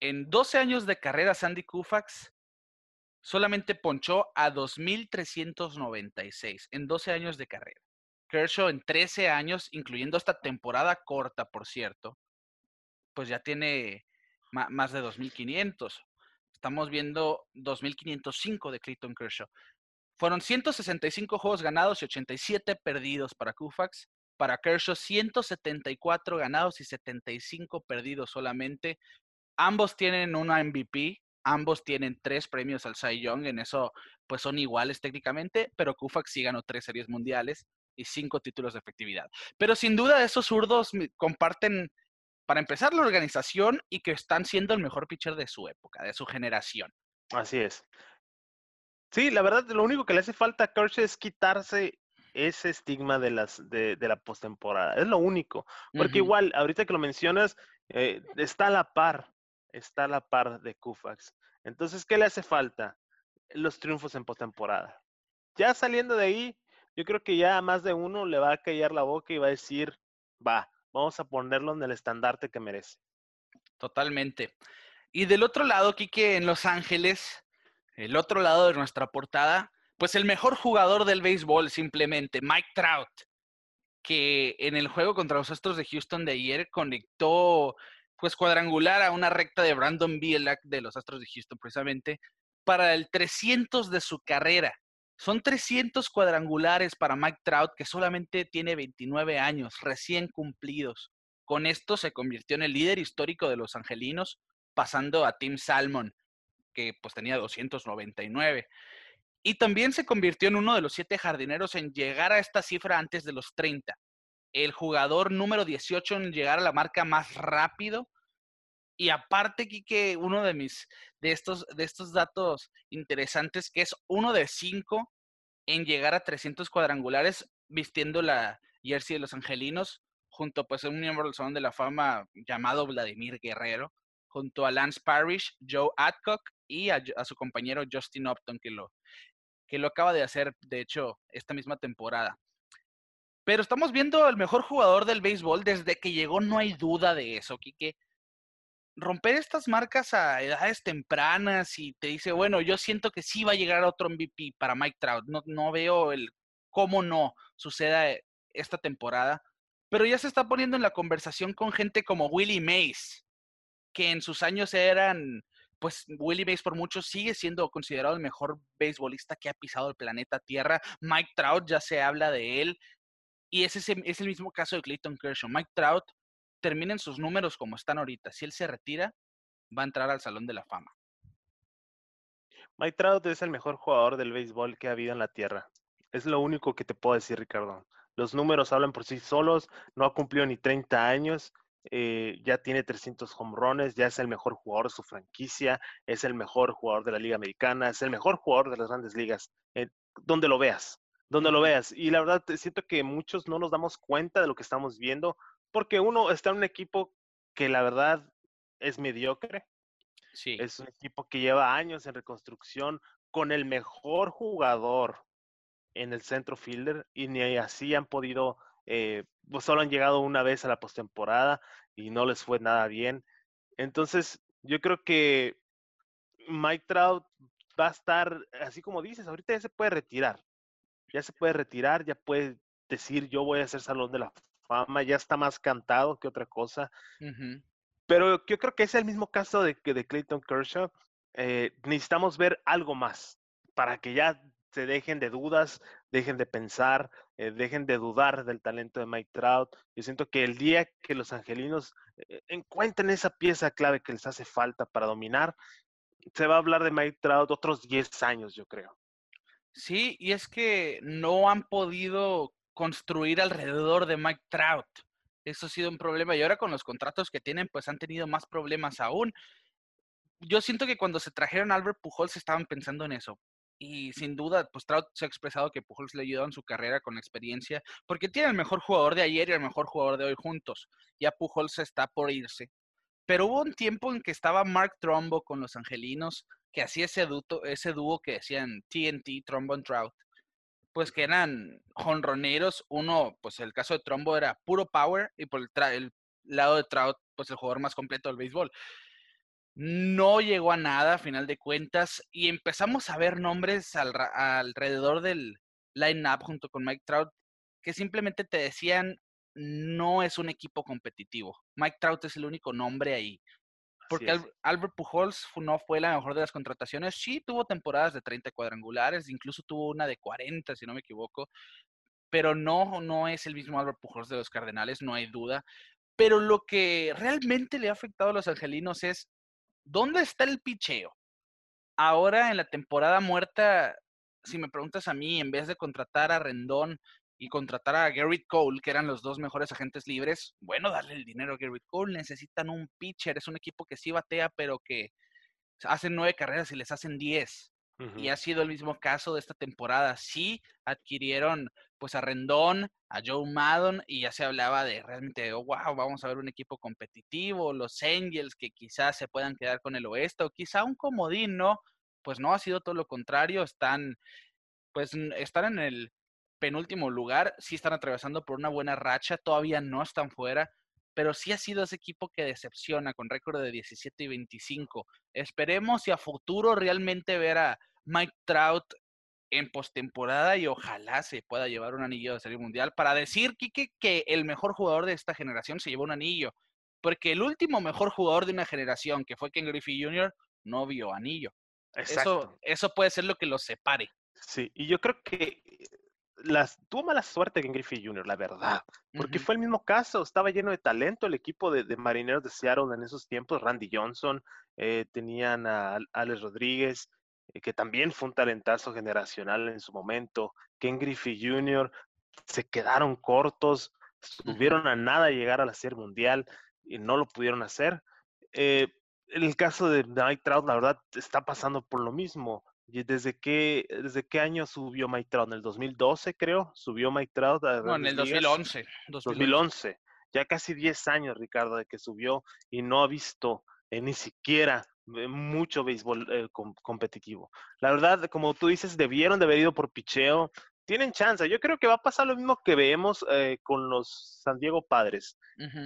En 12 años de carrera, Sandy Koufax solamente ponchó a 2.396 en 12 años de carrera. Kershaw en 13 años, incluyendo esta temporada corta, por cierto, pues ya tiene más de 2.500. Estamos viendo 2.505 de Clayton Kershaw. Fueron 165 juegos ganados y 87 perdidos para Koufax. Para Kershaw, 174 ganados y 75 perdidos solamente. Ambos tienen una MVP, ambos tienen tres premios al Cy Young, en eso pues son iguales técnicamente, pero Koufax sí ganó tres series mundiales y cinco títulos de efectividad. Pero sin duda esos zurdos comparten, para empezar, la organización y que están siendo el mejor pitcher de su época, de su generación. Así es. Sí, la verdad, lo único que le hace falta a Kershaw es quitarse ese estigma de, las, de, la postemporada. Es lo único. Porque igual, ahorita que lo mencionas, eh, está a la par, está a la par de Kufax. Entonces, ¿qué le hace falta? Los triunfos en postemporada. Ya saliendo de ahí, yo creo que ya más de uno le va a callar la boca y va a decir, va, vamos a ponerlo en el estandarte que merece. Totalmente. Y del otro lado, Quique, en Los Ángeles, el otro lado de nuestra portada, pues el mejor jugador del béisbol simplemente, Mike Trout, que en el juego contra los Astros de Houston de ayer conectó pues cuadrangular a una recta de Brandon Bielak de los Astros de Houston precisamente para el 300 de su carrera. Son 300 cuadrangulares para Mike Trout que solamente tiene 29 años, recién cumplidos. Con esto se convirtió en el líder histórico de los angelinos, pasando a Tim Salmon, que pues tenía 299. Y también se convirtió en uno de los siete jardineros en llegar a esta cifra antes de los 30. El jugador número 18 en llegar a la marca más rápido. Y aparte, Kike, uno de mis, de estos, de estos datos interesantes, que es uno de cinco en llegar a 300 cuadrangulares vistiendo la jersey de los angelinos, junto pues a un miembro del Salón de la Fama llamado Vladimir Guerrero, junto a Lance Parrish, Joe Adcock y a su compañero Justin Upton, que lo, que lo acaba de hacer, de hecho, esta misma temporada. Pero estamos viendo el mejor jugador del béisbol desde que llegó, no hay duda de eso, Quique. romper estas marcas a edades tempranas y te dice, bueno, yo siento que sí va a llegar otro MVP para Mike Trout. No, no veo el cómo no suceda esta temporada. Pero ya se está poniendo en la conversación con gente como Willie Mays, que en sus años eran, pues Willie Mays por muchos sigue siendo considerado el mejor beisbolista que ha pisado el planeta Tierra. Mike Trout ya se habla de él. Y ese es el mismo caso de Clayton Kershaw. Mike Trout terminen sus números como están ahorita, si él se retira, va a entrar al Salón de la Fama. Mike Trout es el mejor jugador del béisbol que ha habido en la Tierra. Es lo único que te puedo decir, Ricardo. Los números hablan por sí solos, no ha cumplido ni 30 años, eh, ya tiene 300 home runs, ya es el mejor jugador de su franquicia, es el mejor jugador de la Liga Americana, es el mejor jugador de las grandes ligas, eh, donde lo veas, donde lo veas. Y la verdad, siento que muchos no nos damos cuenta de lo que estamos viendo porque uno está en un equipo que la verdad es mediocre. Sí. Es un equipo que lleva años en reconstrucción con el mejor jugador en el centro fielder y ni así han podido, eh, pues solo han llegado una vez a la postemporada y no les fue nada bien. Entonces, yo creo que Mike Trout va a estar, así como dices, ahorita ya se puede retirar. Ya se puede retirar, ya puede decir yo voy a ser Salón de la fama, ya está más cantado que otra cosa. Pero yo creo que es el mismo caso de, de Clayton Kershaw. Eh, necesitamos ver algo más para que ya se dejen de dudas, dejen de pensar, eh, dejen de dudar del talento de Mike Trout. Yo siento que el día que los angelinos eh, encuentren esa pieza clave que les hace falta para dominar, se va a hablar de Mike Trout otros 10 años, yo creo. Sí, y es que no han podido construir alrededor de Mike Trout. Eso ha sido un problema. Y ahora con los contratos que tienen, pues han tenido más problemas aún. Yo siento que cuando se trajeron a Albert Pujols estaban pensando en eso. Y sin duda, pues Trout se ha expresado que Pujols le ayudó en su carrera con experiencia, porque tiene el mejor jugador de ayer y el mejor jugador de hoy juntos. Ya Pujols está por irse. Pero hubo un tiempo en que estaba Mark Trombo con los Angelinos, que hacía ese, ese dúo que decían TNT, Trombo and Trout pues que eran jonroneros. Uno, pues el caso de Trombo era puro power y por el, lado de Trout, pues el jugador más completo del béisbol. No llegó a nada a final de cuentas y empezamos a ver nombres alrededor del line-up junto con Mike Trout que simplemente te decían no es un equipo competitivo. Mike Trout es el único nombre ahí. Porque Albert Pujols no fue la mejor de las contrataciones. Sí, tuvo temporadas de 30 cuadrangulares, incluso tuvo una de 40, si no me equivoco. Pero no, no es el mismo Albert Pujols de los Cardenales, no hay duda. Pero lo que realmente le ha afectado a los angelinos es, ¿dónde está el picheo? Ahora en la temporada muerta, si me preguntas a mí, en vez de contratar a Rendón y contratar a Garrett Cole, que eran los dos mejores agentes libres, bueno, darle el dinero a Garrett Cole, necesitan un pitcher, es un equipo que sí batea, pero que hacen nueve carreras y les hacen diez. Y ha sido el mismo caso de esta temporada. Sí, adquirieron pues a Rendón, a Joe Maddon, y ya se hablaba de realmente, wow, vamos a ver un equipo competitivo, los Angels que quizás se puedan quedar con el oeste, o quizá un comodín, ¿no? Pues no, ha sido todo lo contrario, están, pues están en el penúltimo lugar, sí están atravesando por una buena racha, todavía no están fuera, pero sí ha sido ese equipo que decepciona con récord de 17 y 25. Esperemos y a futuro realmente ver a Mike Trout en postemporada y ojalá se pueda llevar un anillo de Serie Mundial para decir, Kike, que el mejor jugador de esta generación se llevó un anillo. Porque el último mejor jugador de una generación, que fue Ken Griffey Jr., no vio anillo. Eso, eso puede ser lo que los separe. Sí, y yo creo que las, tuvo mala suerte en Griffey Jr., la verdad, porque fue el mismo caso, estaba lleno de talento el equipo de, marineros de Seattle en esos tiempos, Randy Johnson, eh, tenían a Alex Rodríguez, eh, que también fue un talentazo generacional en su momento, Ken Griffey Jr., se quedaron cortos, estuvieron a nada de llegar a la Serie Mundial y no lo pudieron hacer. Eh, en el caso de Mike Trout, la verdad, está pasando por lo mismo. ¿Desde qué, ¿Desde qué año subió Mike Trout? ¿En el 2012, creo? ¿Subió Mike Trout? no, en el 2011, 2011. Ya casi 10 años, Ricardo, de que subió y no ha visto eh, ni siquiera mucho béisbol eh, competitivo. La verdad, como tú dices, debieron de haber ido por picheo. tienen chance. Yo creo que va a pasar lo mismo que vemos eh, con los San Diego Padres,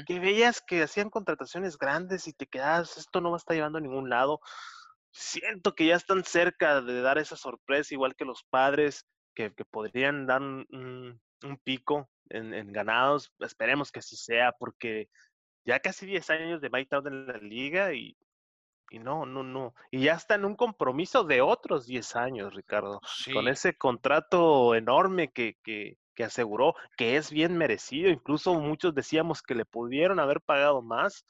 que veías que hacían contrataciones grandes y te quedas, esto no va a estar llevando a ningún lado. Siento que ya están cerca de dar esa sorpresa, igual que los Padres, que, podrían dar un, pico en, ganados. Esperemos que así sea, porque ya casi 10 años de Mike Trout en la liga y y no, no, no. Y ya está en un compromiso de otros 10 años, Ricardo. Con ese contrato enorme que, que, que, aseguró, que es bien merecido. Incluso muchos decíamos que le pudieron haber pagado más.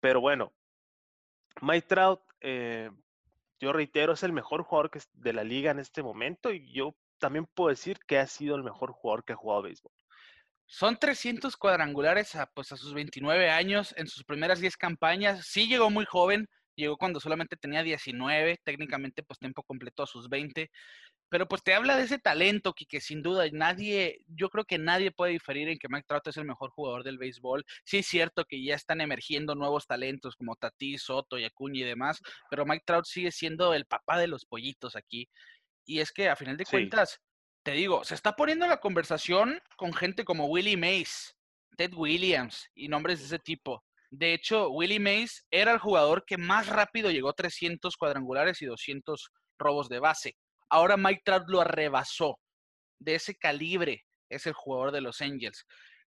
Pero bueno, Mike Trout, eh, yo reitero, es el mejor jugador que de la liga en este momento. Y yo también puedo decir que ha sido el mejor jugador que ha jugado béisbol. Son 300 cuadrangulares a, pues, a sus 29 años en sus primeras 10 campañas. Sí llegó muy joven, llegó cuando solamente tenía 19, técnicamente pues tiempo completo a sus 20, pero pues te habla de ese talento que, sin duda nadie, yo creo que nadie puede diferir en que Mike Trout es el mejor jugador del béisbol. Sí es cierto que ya están emergiendo nuevos talentos como Tati, Soto, Yacuña y demás, pero Mike Trout sigue siendo el papá de los pollitos aquí. Y es que a final de cuentas, te digo, se está poniendo la conversación con gente como Willie Mays, Ted Williams y nombres de ese tipo. De hecho, Willie Mays era el jugador que más rápido llegó a 300 cuadrangulares y 200 robos de base. Ahora Mike Trout lo arrebasó. De ese calibre es el jugador de los Angels.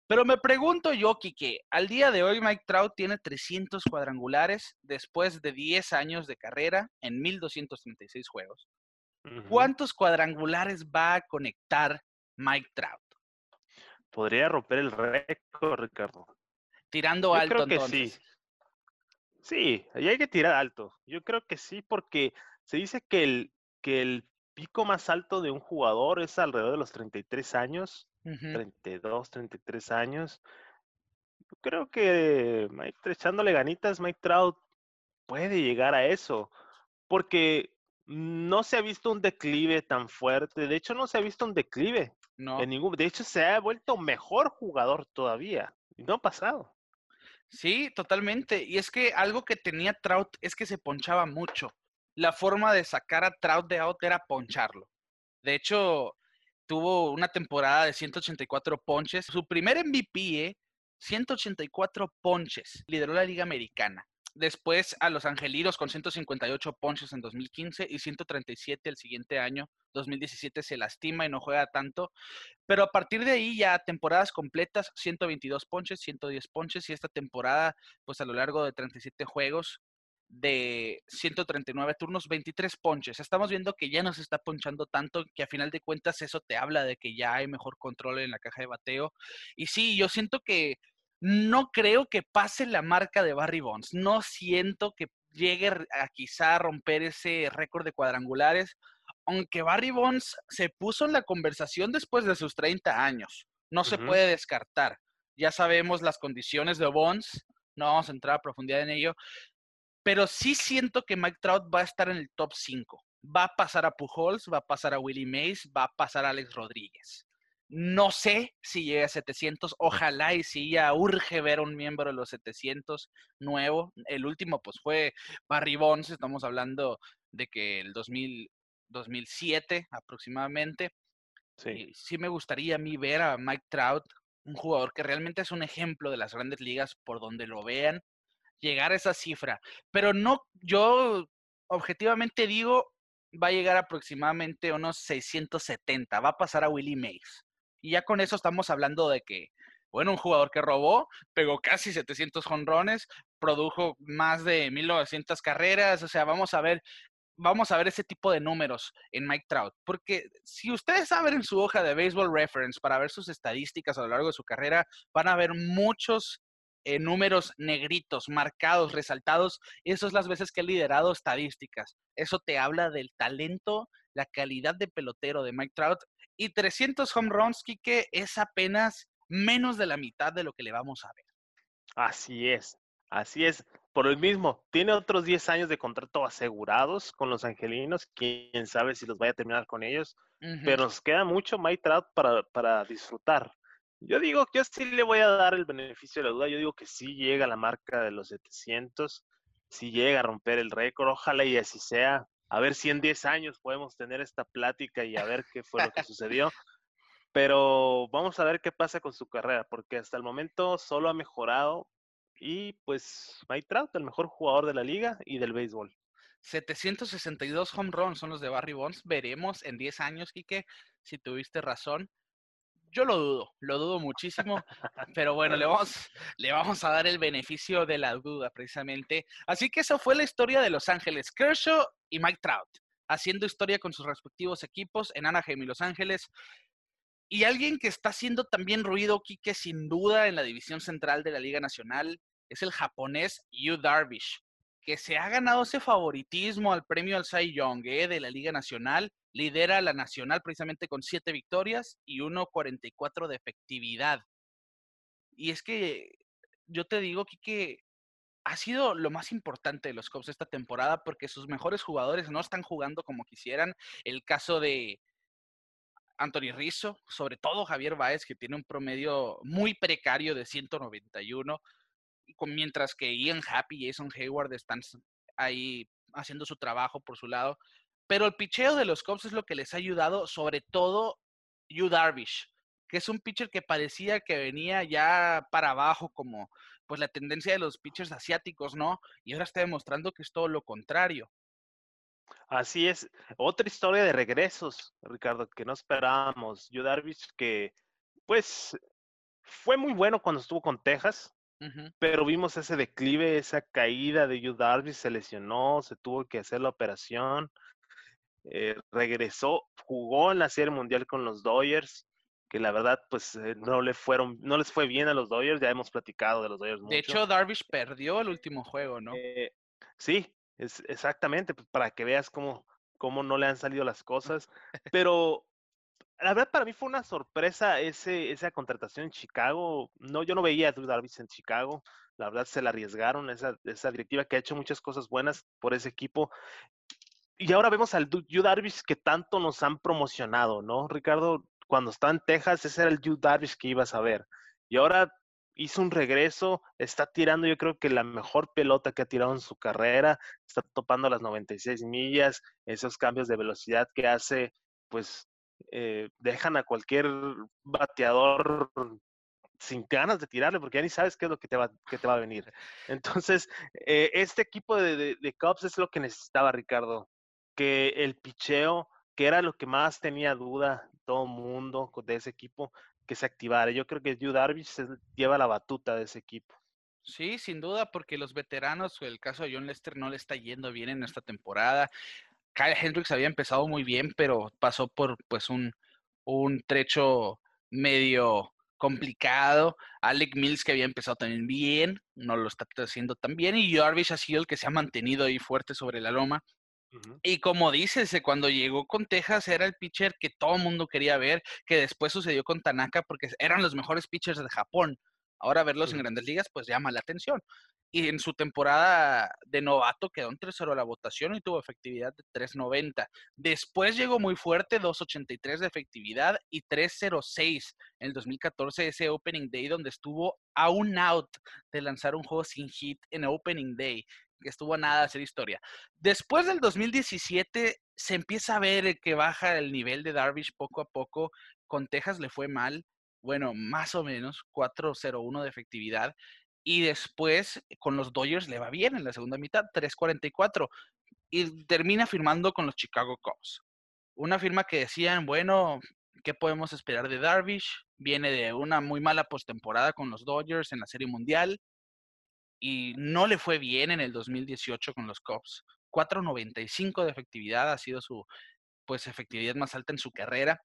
Pero me pregunto yo, Kike, al día de hoy Mike Trout tiene 300 cuadrangulares después de 10 años de carrera en 1236 juegos. ¿Cuántos cuadrangulares va a conectar Mike Trout? Podría romper el récord, Ricardo. Tirando Yo alto. Creo que sí. Sí, ahí hay que tirar alto. Yo creo que sí, porque se dice que el, que el pico más alto de un jugador es alrededor de los 33 años, 32, 33 años. Yo creo que Mike, echándole ganitas, Mike Trout puede llegar a eso, porque no se ha visto un declive tan fuerte. De hecho, no se ha visto un declive. No. En ningún, de hecho, se ha vuelto mejor jugador todavía. Y no ha pasado. Sí, totalmente. Y es que algo que tenía Trout es que se ponchaba mucho. La forma de sacar a Trout de out era poncharlo. De hecho, tuvo una temporada de 184 ponches. Su primer MVP, ¿eh? 184 ponches. Lideró la Liga Americana. Después a los Angelinos con 158 ponches en 2015 y 137 el siguiente año. 2017 se lastima y no juega tanto. Pero a partir de ahí ya temporadas completas, 122 ponches, 110 ponches y esta temporada, pues a lo largo de 37 juegos de 139 turnos, 23 ponches. Estamos viendo que ya no se está ponchando tanto, que a final de cuentas eso te habla de que ya hay mejor control en la caja de bateo. Y sí, yo siento que no creo que pase la marca de Barry Bonds. No siento que llegue a quizá romper ese récord de cuadrangulares, aunque Barry Bonds se puso en la conversación después de sus 30 años. No se puede descartar. Ya sabemos las condiciones de Bonds, no vamos a entrar a profundidad en ello, pero sí siento que Mike Trout va a estar en el top 5. Va a pasar a Pujols, va a pasar a Willie Mays, va a pasar a Alex Rodríguez. No sé si llegue a 700. Ojalá y si ya urge ver un miembro de los 700 nuevo. El último, pues fue Barry Bonds. Estamos hablando de que el 2000, 2007 aproximadamente. Sí. sí me gustaría a mí ver a Mike Trout, un jugador que realmente es un ejemplo de las grandes ligas por donde lo vean, llegar a esa cifra. Pero no, yo objetivamente digo, va a llegar aproximadamente a unos 670. Va a pasar a Willie Mays. Y ya con eso estamos hablando de que, bueno, un jugador que robó, pegó casi 700 jonrones, produjo más de 1900 carreras, o sea, vamos a ver vamos a ver ese tipo de números en Mike Trout, porque si ustedes saben en su hoja de Baseball Reference para ver sus estadísticas a lo largo de su carrera, van a ver muchos eh, números negritos, marcados, resaltados. Eso es las veces que he liderado estadísticas. Eso te habla del talento, la calidad de pelotero de Mike Trout y 300 home runs, Kike, es apenas menos de la mitad de lo que le vamos a ver. Así es, así es. Por el mismo, tiene otros 10 años de contrato asegurados con los angelinos. Quién sabe si los vaya a terminar con ellos. Pero nos queda mucho Mike Trout para, para disfrutar. Yo digo, yo sí le voy a dar el beneficio de la duda. Yo digo que sí llega a la marca de los 700, sí llega a romper el récord. Ojalá y así sea a ver si en 10 años podemos tener esta plática y a ver qué fue lo que sucedió. Pero vamos a ver qué pasa con su carrera, porque hasta el momento solo ha mejorado y pues Mike Trout, el mejor jugador de la liga y del béisbol. 762 home runs son los de Barry Bonds. Veremos en 10 años, Quique, si tuviste razón. Yo lo dudo, lo dudo muchísimo, pero bueno, le vamos, le vamos a dar el beneficio de la duda precisamente. Así que eso fue la historia de Los Ángeles, Kershaw y Mike Trout, haciendo historia con sus respectivos equipos en Anaheim y Los Ángeles. Y alguien que está haciendo también ruido, Quique, sin duda, en la división central de la Liga Nacional, es el japonés Yu Darvish, que se ha ganado ese favoritismo al premio al Cy Young eh, de la Liga Nacional. Lidera la Nacional precisamente con siete victorias y 1.44 de efectividad. Y es que yo te digo, que ha sido lo más importante de los Cubs esta temporada porque sus mejores jugadores no están jugando como quisieran. El caso de Anthony Rizzo, sobre todo Javier Baez, que tiene un promedio muy precario de 191 mientras que Ian Happy y Jason Hayward están ahí haciendo su trabajo por su lado. Pero el picheo de los Cubs es lo que les ha ayudado, sobre todo Yu Darvish, que es un pitcher que parecía que venía ya para abajo, como pues la tendencia de los pitchers asiáticos, ¿no? Y ahora está demostrando que es todo lo contrario. Así es. Otra historia de regresos, Ricardo, que no esperábamos. Yu Darvish, que pues fue muy bueno cuando estuvo con Texas, pero vimos ese declive, esa caída de Yu Darvish, se lesionó, se tuvo que hacer la operación, eh, regresó, jugó en la Serie Mundial con los Dodgers, que la verdad pues eh, no le fueron, no les fue bien a los Dodgers, ya hemos platicado de los Dodgers. De hecho, Darvish perdió el último juego, ¿no? Eh, sí, es, exactamente, pues, para que veas cómo, cómo no le han salido las cosas, pero la verdad para mí fue una sorpresa ese, esa contratación en Chicago. No, yo no veía a Drew Darvish en Chicago. La verdad se la arriesgaron esa, esa directiva que ha hecho muchas cosas buenas por ese equipo. Y ahora vemos al Drew Darvish que tanto nos han promocionado, ¿no? Ricardo, cuando estaba en Texas, ese era el Drew Darvish que ibas a ver. Y ahora hizo un regreso, está tirando yo creo que la mejor pelota que ha tirado en su carrera, está topando las 96 millas, esos cambios de velocidad que hace, pues eh, dejan a cualquier bateador sin ganas de tirarle porque ya ni sabes qué es lo que te va, que te va a venir. Entonces, eh, este equipo de, de, Cubs es lo que necesitaba Ricardo, que el picheo, que era lo que más tenía duda todo mundo de ese equipo, que se activara. Yo creo que Yu Darvish se lleva la batuta de ese equipo. Sí, sin duda, porque los veteranos, el caso de John Lester no le está yendo bien en esta temporada. Kyle Hendricks había empezado muy bien, pero pasó por pues un, un trecho medio complicado. Alec Mills, que había empezado también bien, no lo está haciendo tan bien. Y Jarvis ha sido el que se ha mantenido ahí fuerte sobre la loma. Y como dices, eh, cuando llegó con Texas era el pitcher que todo el mundo quería ver, que después sucedió con Tanaka porque eran los mejores pitchers de Japón. Ahora verlos en grandes ligas pues llama la atención y en su temporada de novato quedó en 3-0 la votación y tuvo efectividad de 3.90. Después llegó muy fuerte, 2.83 de efectividad y 3.06 en el 2014, ese Opening Day donde estuvo a un out de lanzar un juego sin hit en Opening Day, estuvo nada de hacer historia. Después del 2017 se empieza a ver que baja el nivel de Darvish poco a poco. Con Texas le fue mal, bueno, más o menos, 4.01 de efectividad y después con los Dodgers le va bien en la segunda mitad, 3.44 y termina firmando con los Chicago Cubs. Una firma que decían, bueno, ¿qué podemos esperar de Darvish? Viene de una muy mala postemporada con los Dodgers en la Serie Mundial y no le fue bien en el 2018 con los Cubs. 4.95 de efectividad ha sido su pues efectividad más alta en su carrera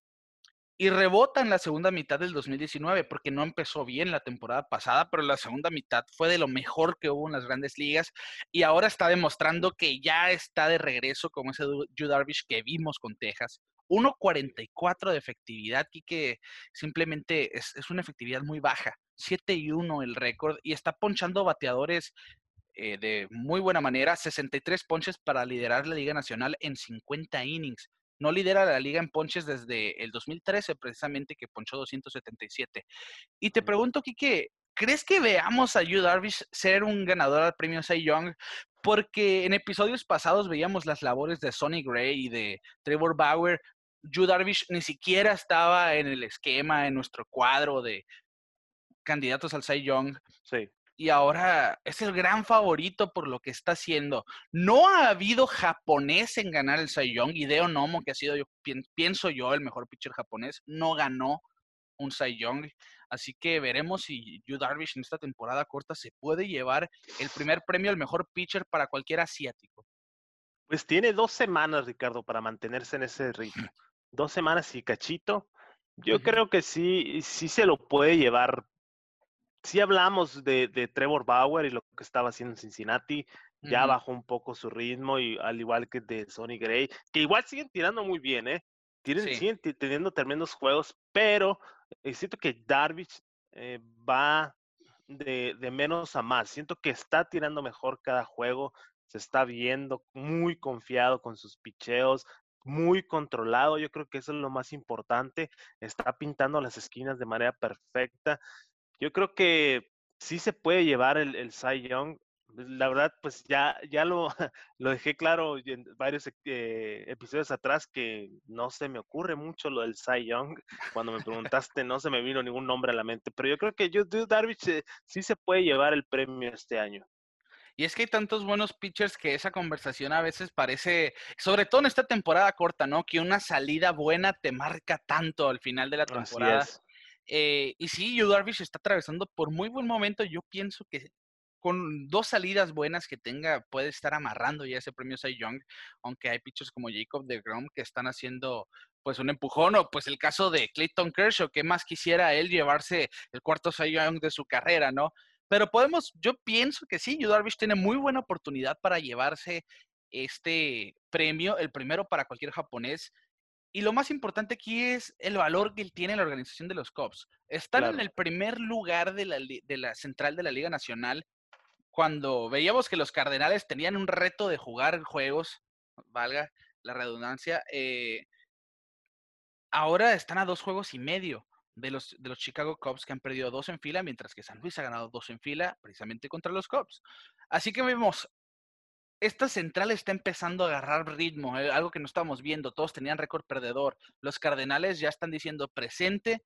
y rebota en la segunda mitad del 2019 porque no empezó bien la temporada pasada, pero la segunda mitad fue de lo mejor que hubo en las grandes ligas y ahora está demostrando que ya está de regreso como ese Yu Darvish que vimos con Texas. 1.44 de efectividad, que simplemente es, es, una efectividad muy baja. 7 y 1 el récord y está ponchando bateadores eh, de muy buena manera. 63 ponches para liderar la Liga Nacional en 50 innings no lidera la liga en ponches desde el 2013, precisamente, que ponchó 277. Y te pregunto, Kike, ¿crees que veamos a Yu Darvish ser un ganador al premio Cy Young? Porque en episodios pasados veíamos las labores de Sonny Gray y de Trevor Bauer Yu Darvish ni siquiera estaba en el esquema, en nuestro cuadro de candidatos al Cy Young. Sí. Y ahora es el gran favorito por lo que está haciendo. No ha habido japonés en ganar el Cy Young. Hideo Nomo, que ha sido, yo pienso yo, el mejor pitcher japonés, no ganó un Cy Young. Así que veremos si Yu Darvish en esta temporada corta se puede llevar el primer premio al mejor pitcher para cualquier asiático. Pues tiene dos semanas, Ricardo, para mantenerse en ese ritmo. (laughs) Dos semanas y cachito. Yo creo que sí, sí se lo puede llevar. Sí hablamos de, de, Trevor Bauer y lo que estaba haciendo en Cincinnati. Ya bajó un poco su ritmo, y al igual que de Sonny Gray, que igual siguen tirando muy bien, ¿eh? Tienen, Siguen teniendo tremendos juegos, pero eh, siento que Darvish eh, va de, de, menos a más. Siento que está tirando mejor cada juego se está viendo muy confiado con sus picheos, muy controlado. Yo creo que eso es lo más importante. Está pintando las esquinas de manera perfecta. Yo creo que sí se puede llevar el, el Cy Young. La verdad, pues ya, ya lo, (laughs) lo dejé claro en varios eh, episodios atrás que no se me ocurre mucho lo del Cy Young. Cuando me preguntaste, no se me vino ningún nombre a la mente. Pero yo creo que yo, Darvish eh, sí se puede llevar el premio este año. Y es que hay tantos buenos pitchers que esa conversación a veces parece, sobre todo en esta temporada corta, ¿no? Que una salida buena te marca tanto al final de la temporada. Eh, y sí, Yu Darvish está atravesando por muy buen momento. Yo pienso que con dos salidas buenas que tenga puede estar amarrando ya ese premio Cy Young, aunque hay pitchers como Jacob de Grom que están haciendo pues un empujón o pues el caso de Clayton Kershaw, que más quisiera él llevarse el cuarto Cy Young de su carrera, ¿no? Pero podemos, yo pienso que sí, Yu tiene muy buena oportunidad para llevarse este premio, el primero para cualquier japonés. Y lo más importante aquí es el valor que tiene en la organización de los Cubs. Están en el primer lugar de la, de la central de la Liga Nacional cuando veíamos que los Cardenales tenían un reto de jugar juegos, valga la redundancia, eh, ahora están a dos juegos y medio de los, de los Chicago Cubs que han perdido dos en fila, mientras que San Luis ha ganado dos en fila precisamente contra los Cubs. Así que vemos, esta central está empezando a agarrar ritmo, eh, algo que no estábamos viendo, todos tenían récord perdedor. Los Cardenales ya están diciendo presente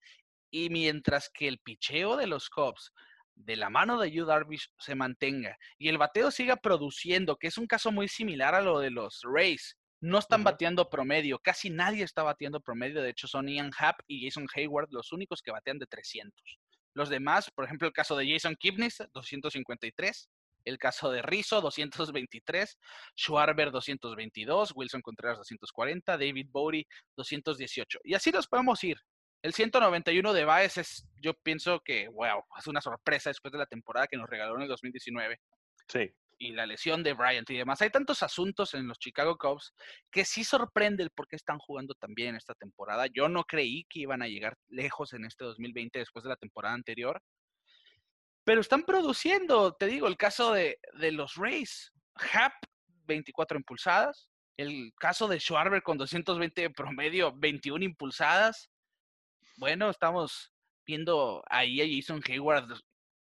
y mientras que el picheo de los Cubs de la mano de Yu Darvish se mantenga y el bateo siga produciendo, que es un caso muy similar a lo de los Rays, no están bateando promedio, casi nadie está bateando promedio, de hecho son Ian Happ y Jason Hayward los únicos que batean de 300. Los demás, por ejemplo, el caso de Jason Kipnis, 253, el caso de Rizzo, 223, Schwarber, 222, Wilson Contreras, 240, David Bowie, 218. Y así nos podemos ir. El 191 de Baez es, yo pienso que, wow, es una sorpresa después de la temporada que nos regaló en el 2019. Sí y la lesión de Bryant y demás. Hay tantos asuntos en los Chicago Cubs que sí sorprende el por qué están jugando tan bien esta temporada. Yo no creí que iban a llegar lejos en este 2020 después de la temporada anterior. Pero están produciendo, te digo, el caso de, de los Rays. Hap, 24 impulsadas. El caso de Schwarber con 220 de promedio, 21 impulsadas. Bueno, estamos viendo ahí a Jason Hayward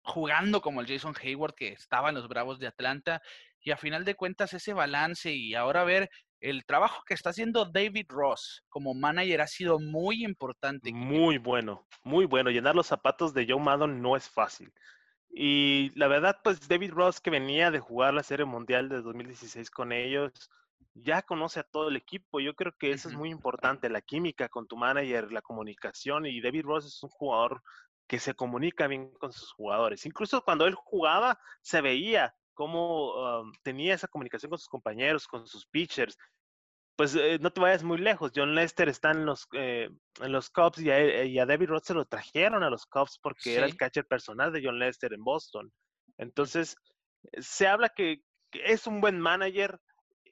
jugando como el Jason Hayward que estaba en los Bravos de Atlanta. Y a final de cuentas ese balance y ahora ver el trabajo que está haciendo David Ross como manager ha sido muy importante. Muy bueno, muy bueno. Llenar los zapatos de Joe Maddon no es fácil. Y la verdad, pues David Ross que venía de jugar la Serie Mundial de 2016 con ellos, ya conoce a todo el equipo. Yo creo que eso es muy importante, la química con tu manager, la comunicación. Y David Ross es un jugador que se comunica bien con sus jugadores. Incluso cuando él jugaba, se veía cómo um, tenía esa comunicación con sus compañeros, con sus pitchers. Pues eh, no te vayas muy lejos. John Lester está en los, eh, en los Cubs y a, David Roth se lo trajeron a los Cubs porque era el catcher personal de John Lester en Boston. Entonces, se habla que, es un buen manager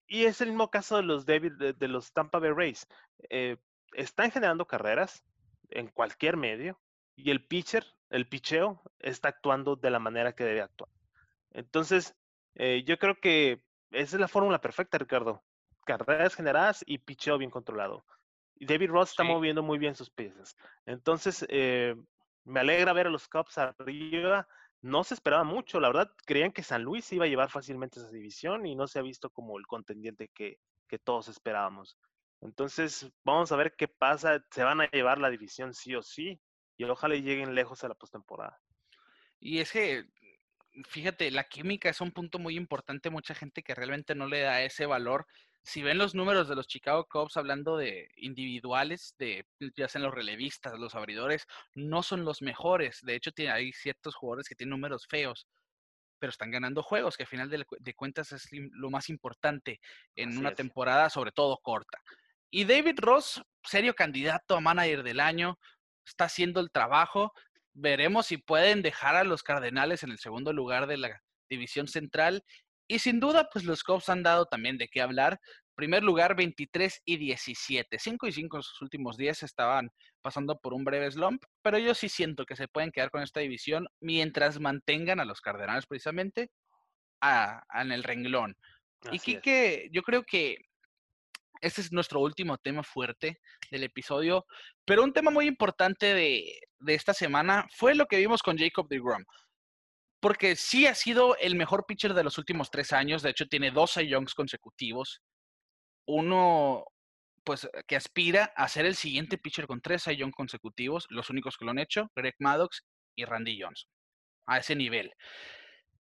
y es el mismo caso de los, David, de, los Tampa Bay Rays. Eh, están generando carreras en cualquier medio, y el pitcher, el picheo, está actuando de la manera que debe actuar. Entonces, eh, yo creo que esa es la fórmula perfecta, Ricardo. Carreras generadas y picheo bien controlado. David Ross está moviendo muy bien sus piezas. Entonces, eh, me alegra ver a los Cubs arriba. No se esperaba mucho, la verdad, creían que San Luis iba a llevar fácilmente esa división y no se ha visto como el contendiente que, que todos esperábamos. Entonces, vamos a ver qué pasa. Se van a llevar la división sí o sí. Y ojalá lleguen lejos a la postemporada. Y es que, fíjate, la química es un punto muy importante. Mucha gente que realmente no le da ese valor. Si ven los números de los Chicago Cubs hablando de individuales, de ya sean los relevistas, los abridores, no son los mejores. De hecho, hay ciertos jugadores que tienen números feos pero están ganando juegos, que al final de, cuentas es lo más importante en una temporada, sobre todo corta. Y David Ross, serio candidato a manager del año, está haciendo el trabajo. Veremos si pueden dejar a los Cardenales en el segundo lugar de la división central. Y sin duda, pues los Cubs han dado también de qué hablar. Primer lugar, 23 y 17. 5 y 5 en sus últimos días estaban pasando por un breve slump, pero yo sí siento que se pueden quedar con esta división mientras mantengan a los Cardenales precisamente en el renglón. y Kike, yo creo que este es nuestro último tema fuerte del episodio, pero un tema muy importante de, esta semana fue lo que vimos con Jacob DeGrom. Porque sí ha sido el mejor pitcher de los últimos tres años, de hecho tiene dos Youngs consecutivos, uno pues que aspira a ser el siguiente pitcher con tres Young consecutivos, los únicos que lo han hecho, Greg Maddox y Randy Johnson, a ese nivel.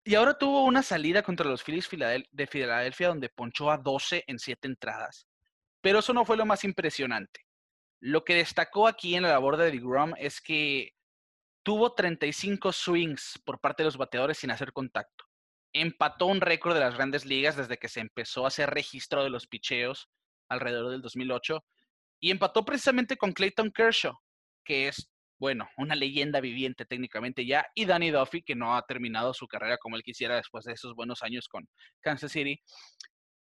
Y ahora tuvo una salida contra los Phillies de Filadelfia donde ponchó a 12 en 7 entradas. Pero eso no fue lo más impresionante. Lo que destacó aquí en la labor de DeGrom es que tuvo 35 swings por parte de los bateadores sin hacer contacto. Empató un récord de las grandes ligas desde que se empezó a hacer registro de los picheos alrededor del 2008 y empató precisamente con Clayton Kershaw, que es, bueno, una leyenda viviente técnicamente ya, y Danny Duffy, que no ha terminado su carrera como él quisiera después de esos buenos años con Kansas City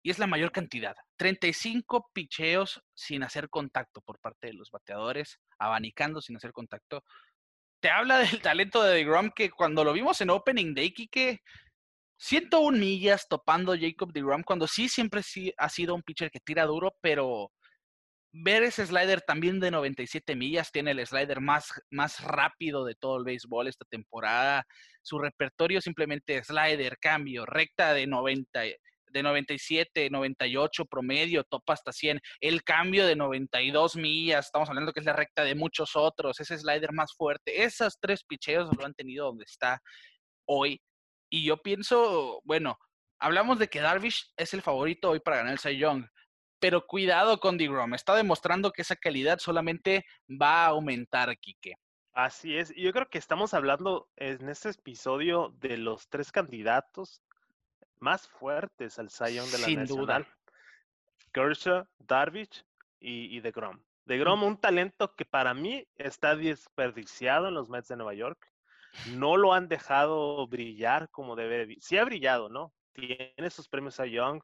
y es la mayor cantidad. 35 picheos sin hacer contacto por parte de los bateadores, abanicando sin hacer contacto. Te habla (laughs) del talento de DeGrom que cuando lo vimos en Opening Day, que 101 millas topando Jacob DeGrom, cuando sí siempre sí ha sido un pitcher que tira duro, pero ver ese slider también de 97 millas, tiene el slider más, más rápido de todo el béisbol esta temporada. Su repertorio simplemente slider, cambio, recta de 90, de 97, 98 promedio, topa hasta 100. El cambio de 92 millas, estamos hablando que es la recta de muchos otros, ese slider más fuerte. Esos tres picheos lo han tenido donde está hoy. Y yo pienso, bueno, hablamos de que Darvish es el favorito hoy para ganar el Cy Young, pero cuidado con DeGrom, está demostrando que esa calidad solamente va a aumentar, Quique. Así es, yo creo que estamos hablando en este episodio de los tres candidatos más fuertes al Zion de la Sin Nacional. Duda. Kershaw, Darvish y, y DeGrom. DeGrom, un talento que para mí está desperdiciado en los Mets de Nueva York. No lo han dejado brillar como debe. Sí ha brillado, ¿no? Tiene sus premios a Young,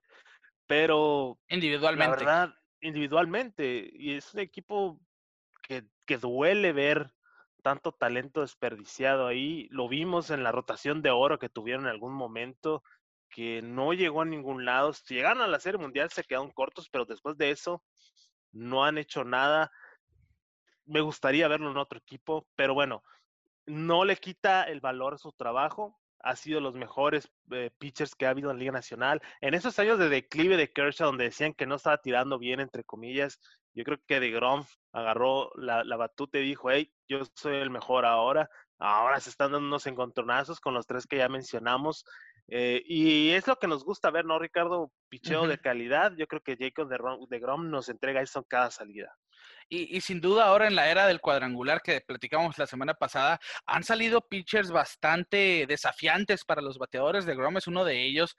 pero individualmente. La verdad, individualmente. Y es un equipo que, que duele ver tanto talento desperdiciado ahí. Lo vimos en la rotación de oro que tuvieron en algún momento que no llegó a ningún lado. Llegaron a la Serie Mundial se quedaron cortos, pero después de eso no han hecho nada. Me gustaría verlo en otro equipo, pero bueno, no le quita el valor a su trabajo. Ha sido los mejores eh, pitchers que ha habido en Liga Nacional. En esos años de declive de Kershaw, donde decían que no estaba tirando bien, entre comillas, yo creo que de Grom agarró la, la batuta y dijo, hey, yo soy el mejor ahora. Ahora se están dando unos encontronazos con los tres que ya mencionamos. Eh, y es lo que nos gusta ver, ¿no, Ricardo? Picheo de calidad. Yo creo que Jacob de, Grom nos entrega eso en cada salida. Y, y, sin duda ahora en la era del cuadrangular que platicamos la semana pasada, han salido pitchers bastante desafiantes para los bateadores. De Grom es uno de ellos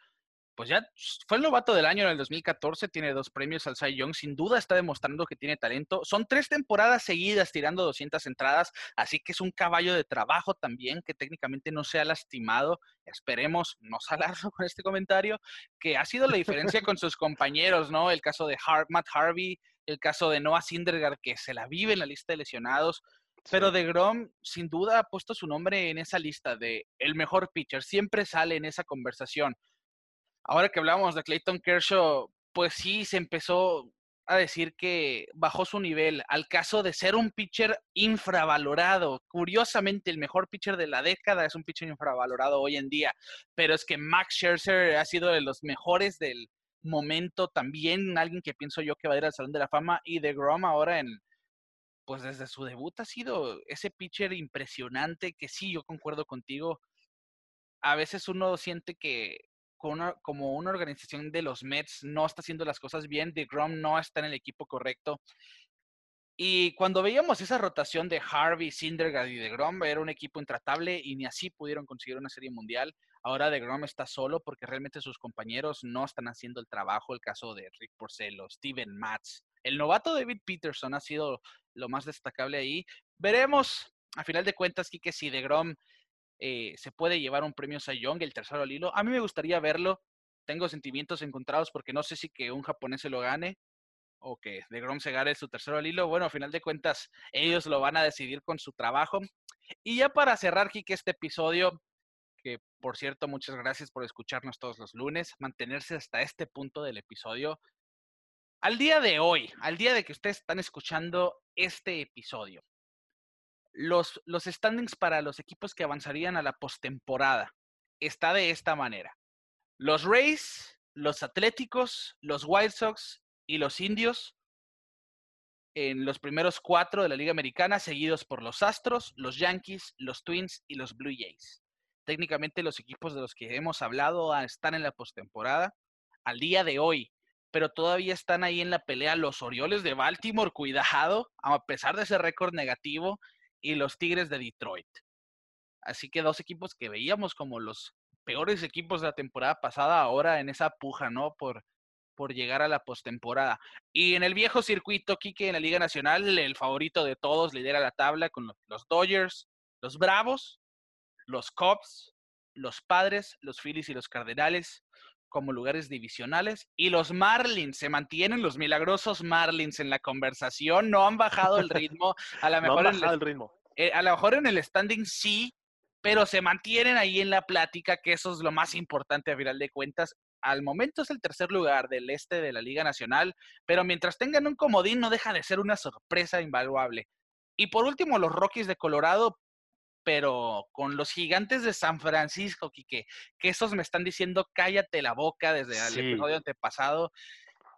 pues ya fue el novato del año en el 2014, tiene dos premios al Cy Young, sin duda está demostrando que tiene talento. Son tres temporadas seguidas tirando 200 entradas, así que es un caballo de trabajo también que técnicamente no se ha lastimado. Esperemos no salarlo con este comentario, que ha sido la diferencia con sus compañeros, ¿no? El caso de Matt Harvey, el caso de Noah Syndergaard, que se la vive en la lista de lesionados. Pero de Grom, sin duda, ha puesto su nombre en esa lista de el mejor pitcher. Siempre sale en esa conversación ahora que hablamos de Clayton Kershaw, pues sí se empezó a decir que bajó su nivel al caso de ser un pitcher infravalorado. Curiosamente, el mejor pitcher de la década es un pitcher infravalorado hoy en día, pero es que Max Scherzer ha sido de los mejores del, momento también, alguien que pienso yo que va a ir al Salón de la Fama, y de Grom ahora en, pues desde su debut ha sido ese pitcher impresionante que sí, yo concuerdo contigo. A veces uno siente que como una organización de los Mets no está haciendo las cosas bien, de Grom no está en el equipo correcto. Y cuando veíamos esa rotación de Harvey, Syndergaard y de Grom, era un equipo intratable y ni así pudieron conseguir una serie mundial. Ahora de Grom está solo porque realmente sus compañeros no están haciendo el trabajo. El caso de Rick Porcello, Steven Matz. El novato David Peterson ha sido lo más destacable ahí. Veremos, a final de cuentas, que si de Grom eh, se puede llevar un premio Cy Young, el tercero al hilo. A mí me gustaría verlo. Tengo sentimientos encontrados porque no sé si que un japonés se lo gane o que de Grom se gane su tercero al hilo. Bueno, a final de cuentas, ellos lo van a decidir con su trabajo. Y ya para cerrar, Kike, este episodio, que por cierto, muchas gracias por escucharnos todos los lunes, mantenerse hasta este punto del episodio. Al día de hoy, al día de que ustedes están escuchando este episodio, los, los standings para los equipos que avanzarían a la postemporada está de esta manera. Los Rays, los Atléticos, los White Sox y los indios en los primeros cuatro de la Liga Americana, seguidos por los Astros, los Yankees, los Twins y los Blue Jays. Técnicamente los equipos de los que hemos hablado están en la postemporada al día de hoy, pero todavía están ahí en la pelea los Orioles de Baltimore, cuidado, a pesar de ese récord negativo, y los Tigres de Detroit. Así que dos equipos que veíamos como los peores equipos de la temporada pasada, ahora en esa puja, ¿no? Por, por llegar a la postemporada. Y en el viejo circuito, Kike, en la Liga Nacional, el favorito de todos lidera la tabla con los Dodgers, los Bravos, los Cubs, los Padres, los Phillies y los Cardenales como lugares divisionales. Y los Marlins, se mantienen los milagrosos Marlins en la conversación, no han bajado el ritmo. A lo (laughs) mejor, en, el, ritmo. Eh, a lo mejor en el standing sí, pero se mantienen ahí en la plática, que eso es lo más importante a final de cuentas al momento es el tercer lugar del este de la Liga Nacional, pero mientras tengan un comodín no deja de ser una sorpresa invaluable. Y por último, los Rockies de Colorado, pero con los gigantes de San Francisco, Quique, que esos me están diciendo cállate la boca desde el episodio antepasado,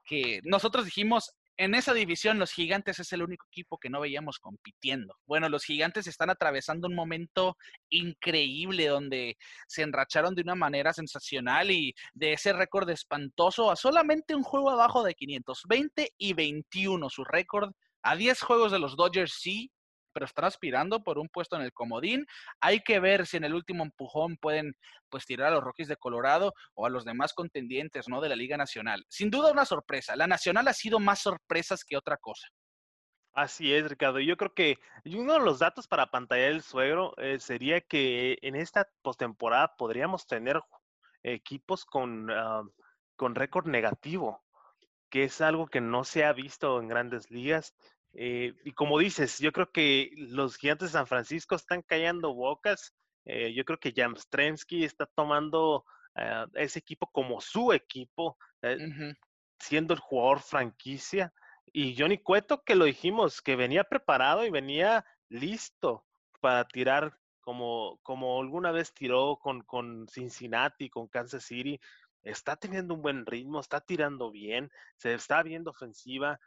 que nosotros dijimos, en esa división, los Gigantes es el único equipo que no veíamos compitiendo. Bueno, los Gigantes están atravesando un momento increíble donde se enracharon de una manera sensacional y de ese récord espantoso a solamente un juego abajo de 520 y 21. Su récord a 10 juegos de los Dodgers sí, pero están aspirando por un puesto en el comodín. Hay que ver si en el último empujón pueden pues tirar a los Rockies de Colorado o a los demás contendientes, ¿no? De la Liga Nacional. Sin duda una sorpresa. La Nacional ha sido más sorpresas que otra cosa. Así es, Ricardo. Yo creo que uno de los datos para pantalla el suegro eh, sería que en esta postemporada podríamos tener equipos con, ah, con récord negativo, que es algo que no se ha visto en grandes ligas. Eh, y como dices, yo creo que los gigantes de San Francisco están callando bocas. Eh, yo creo que Jamstrensky está tomando a ese equipo como su equipo, eh, siendo el jugador franquicia. Y Johnny Cueto, que lo dijimos, que venía preparado y venía listo para tirar como, como alguna vez tiró con, con Cincinnati, con Kansas City. Está teniendo un buen ritmo, está tirando bien, se está viendo ofensiva,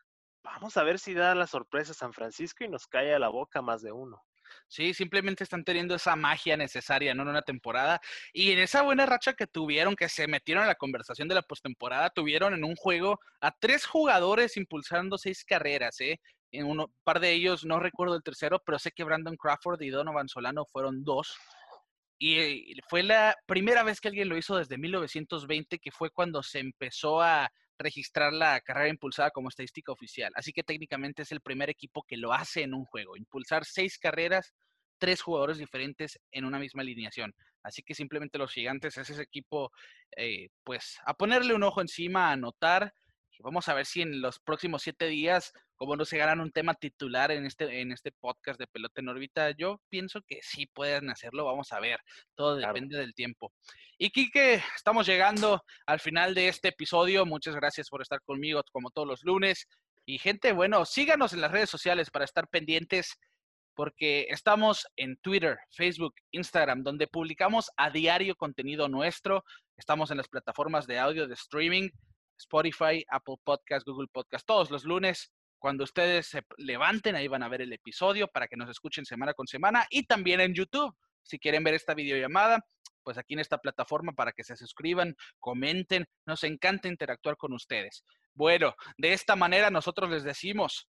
Vamos a ver si da la sorpresa San Francisco y nos cae a la boca más de uno. Sí, simplemente están teniendo esa magia necesaria ¿no? en una temporada. Y en esa buena racha que tuvieron, que se metieron en la conversación de la postemporada, tuvieron en un juego a tres jugadores impulsando seis carreras. ¿eh? En un par de ellos, no recuerdo el tercero, pero sé que Brandon Crawford y Donovan Solano fueron dos. Y fue la primera vez que alguien lo hizo desde 1920, que fue cuando se empezó a registrar la carrera impulsada como estadística oficial. Así que técnicamente es el primer equipo que lo hace en un juego, impulsar seis carreras, tres jugadores diferentes en una misma alineación. Así que simplemente los gigantes es ese equipo, eh, pues a ponerle un ojo encima, a anotar. Vamos a ver si en los próximos siete días cómo no se ganan un tema titular en este, en este podcast de Pelota en órbita. Yo pienso que sí pueden hacerlo, vamos a ver, todo depende del tiempo. Y Quique, estamos llegando al final de este episodio. Muchas gracias por estar conmigo como todos los lunes. Y gente, bueno, síganos en las redes sociales para estar pendientes porque estamos en Twitter, Facebook, Instagram, donde publicamos a diario contenido nuestro. Estamos en las plataformas de audio de streaming Spotify, Apple Podcast, Google Podcast, todos los lunes. Cuando ustedes se levanten, ahí van a ver el episodio para que nos escuchen semana con semana y también en YouTube. Si quieren ver esta videollamada, pues aquí en esta plataforma para que se suscriban, comenten. Nos encanta interactuar con ustedes. Bueno, de esta manera nosotros les decimos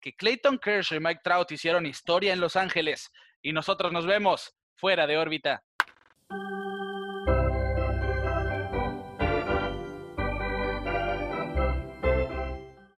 que Clayton Kershaw y Mike Trout hicieron historia en Los Ángeles y nosotros nos vemos fuera de órbita.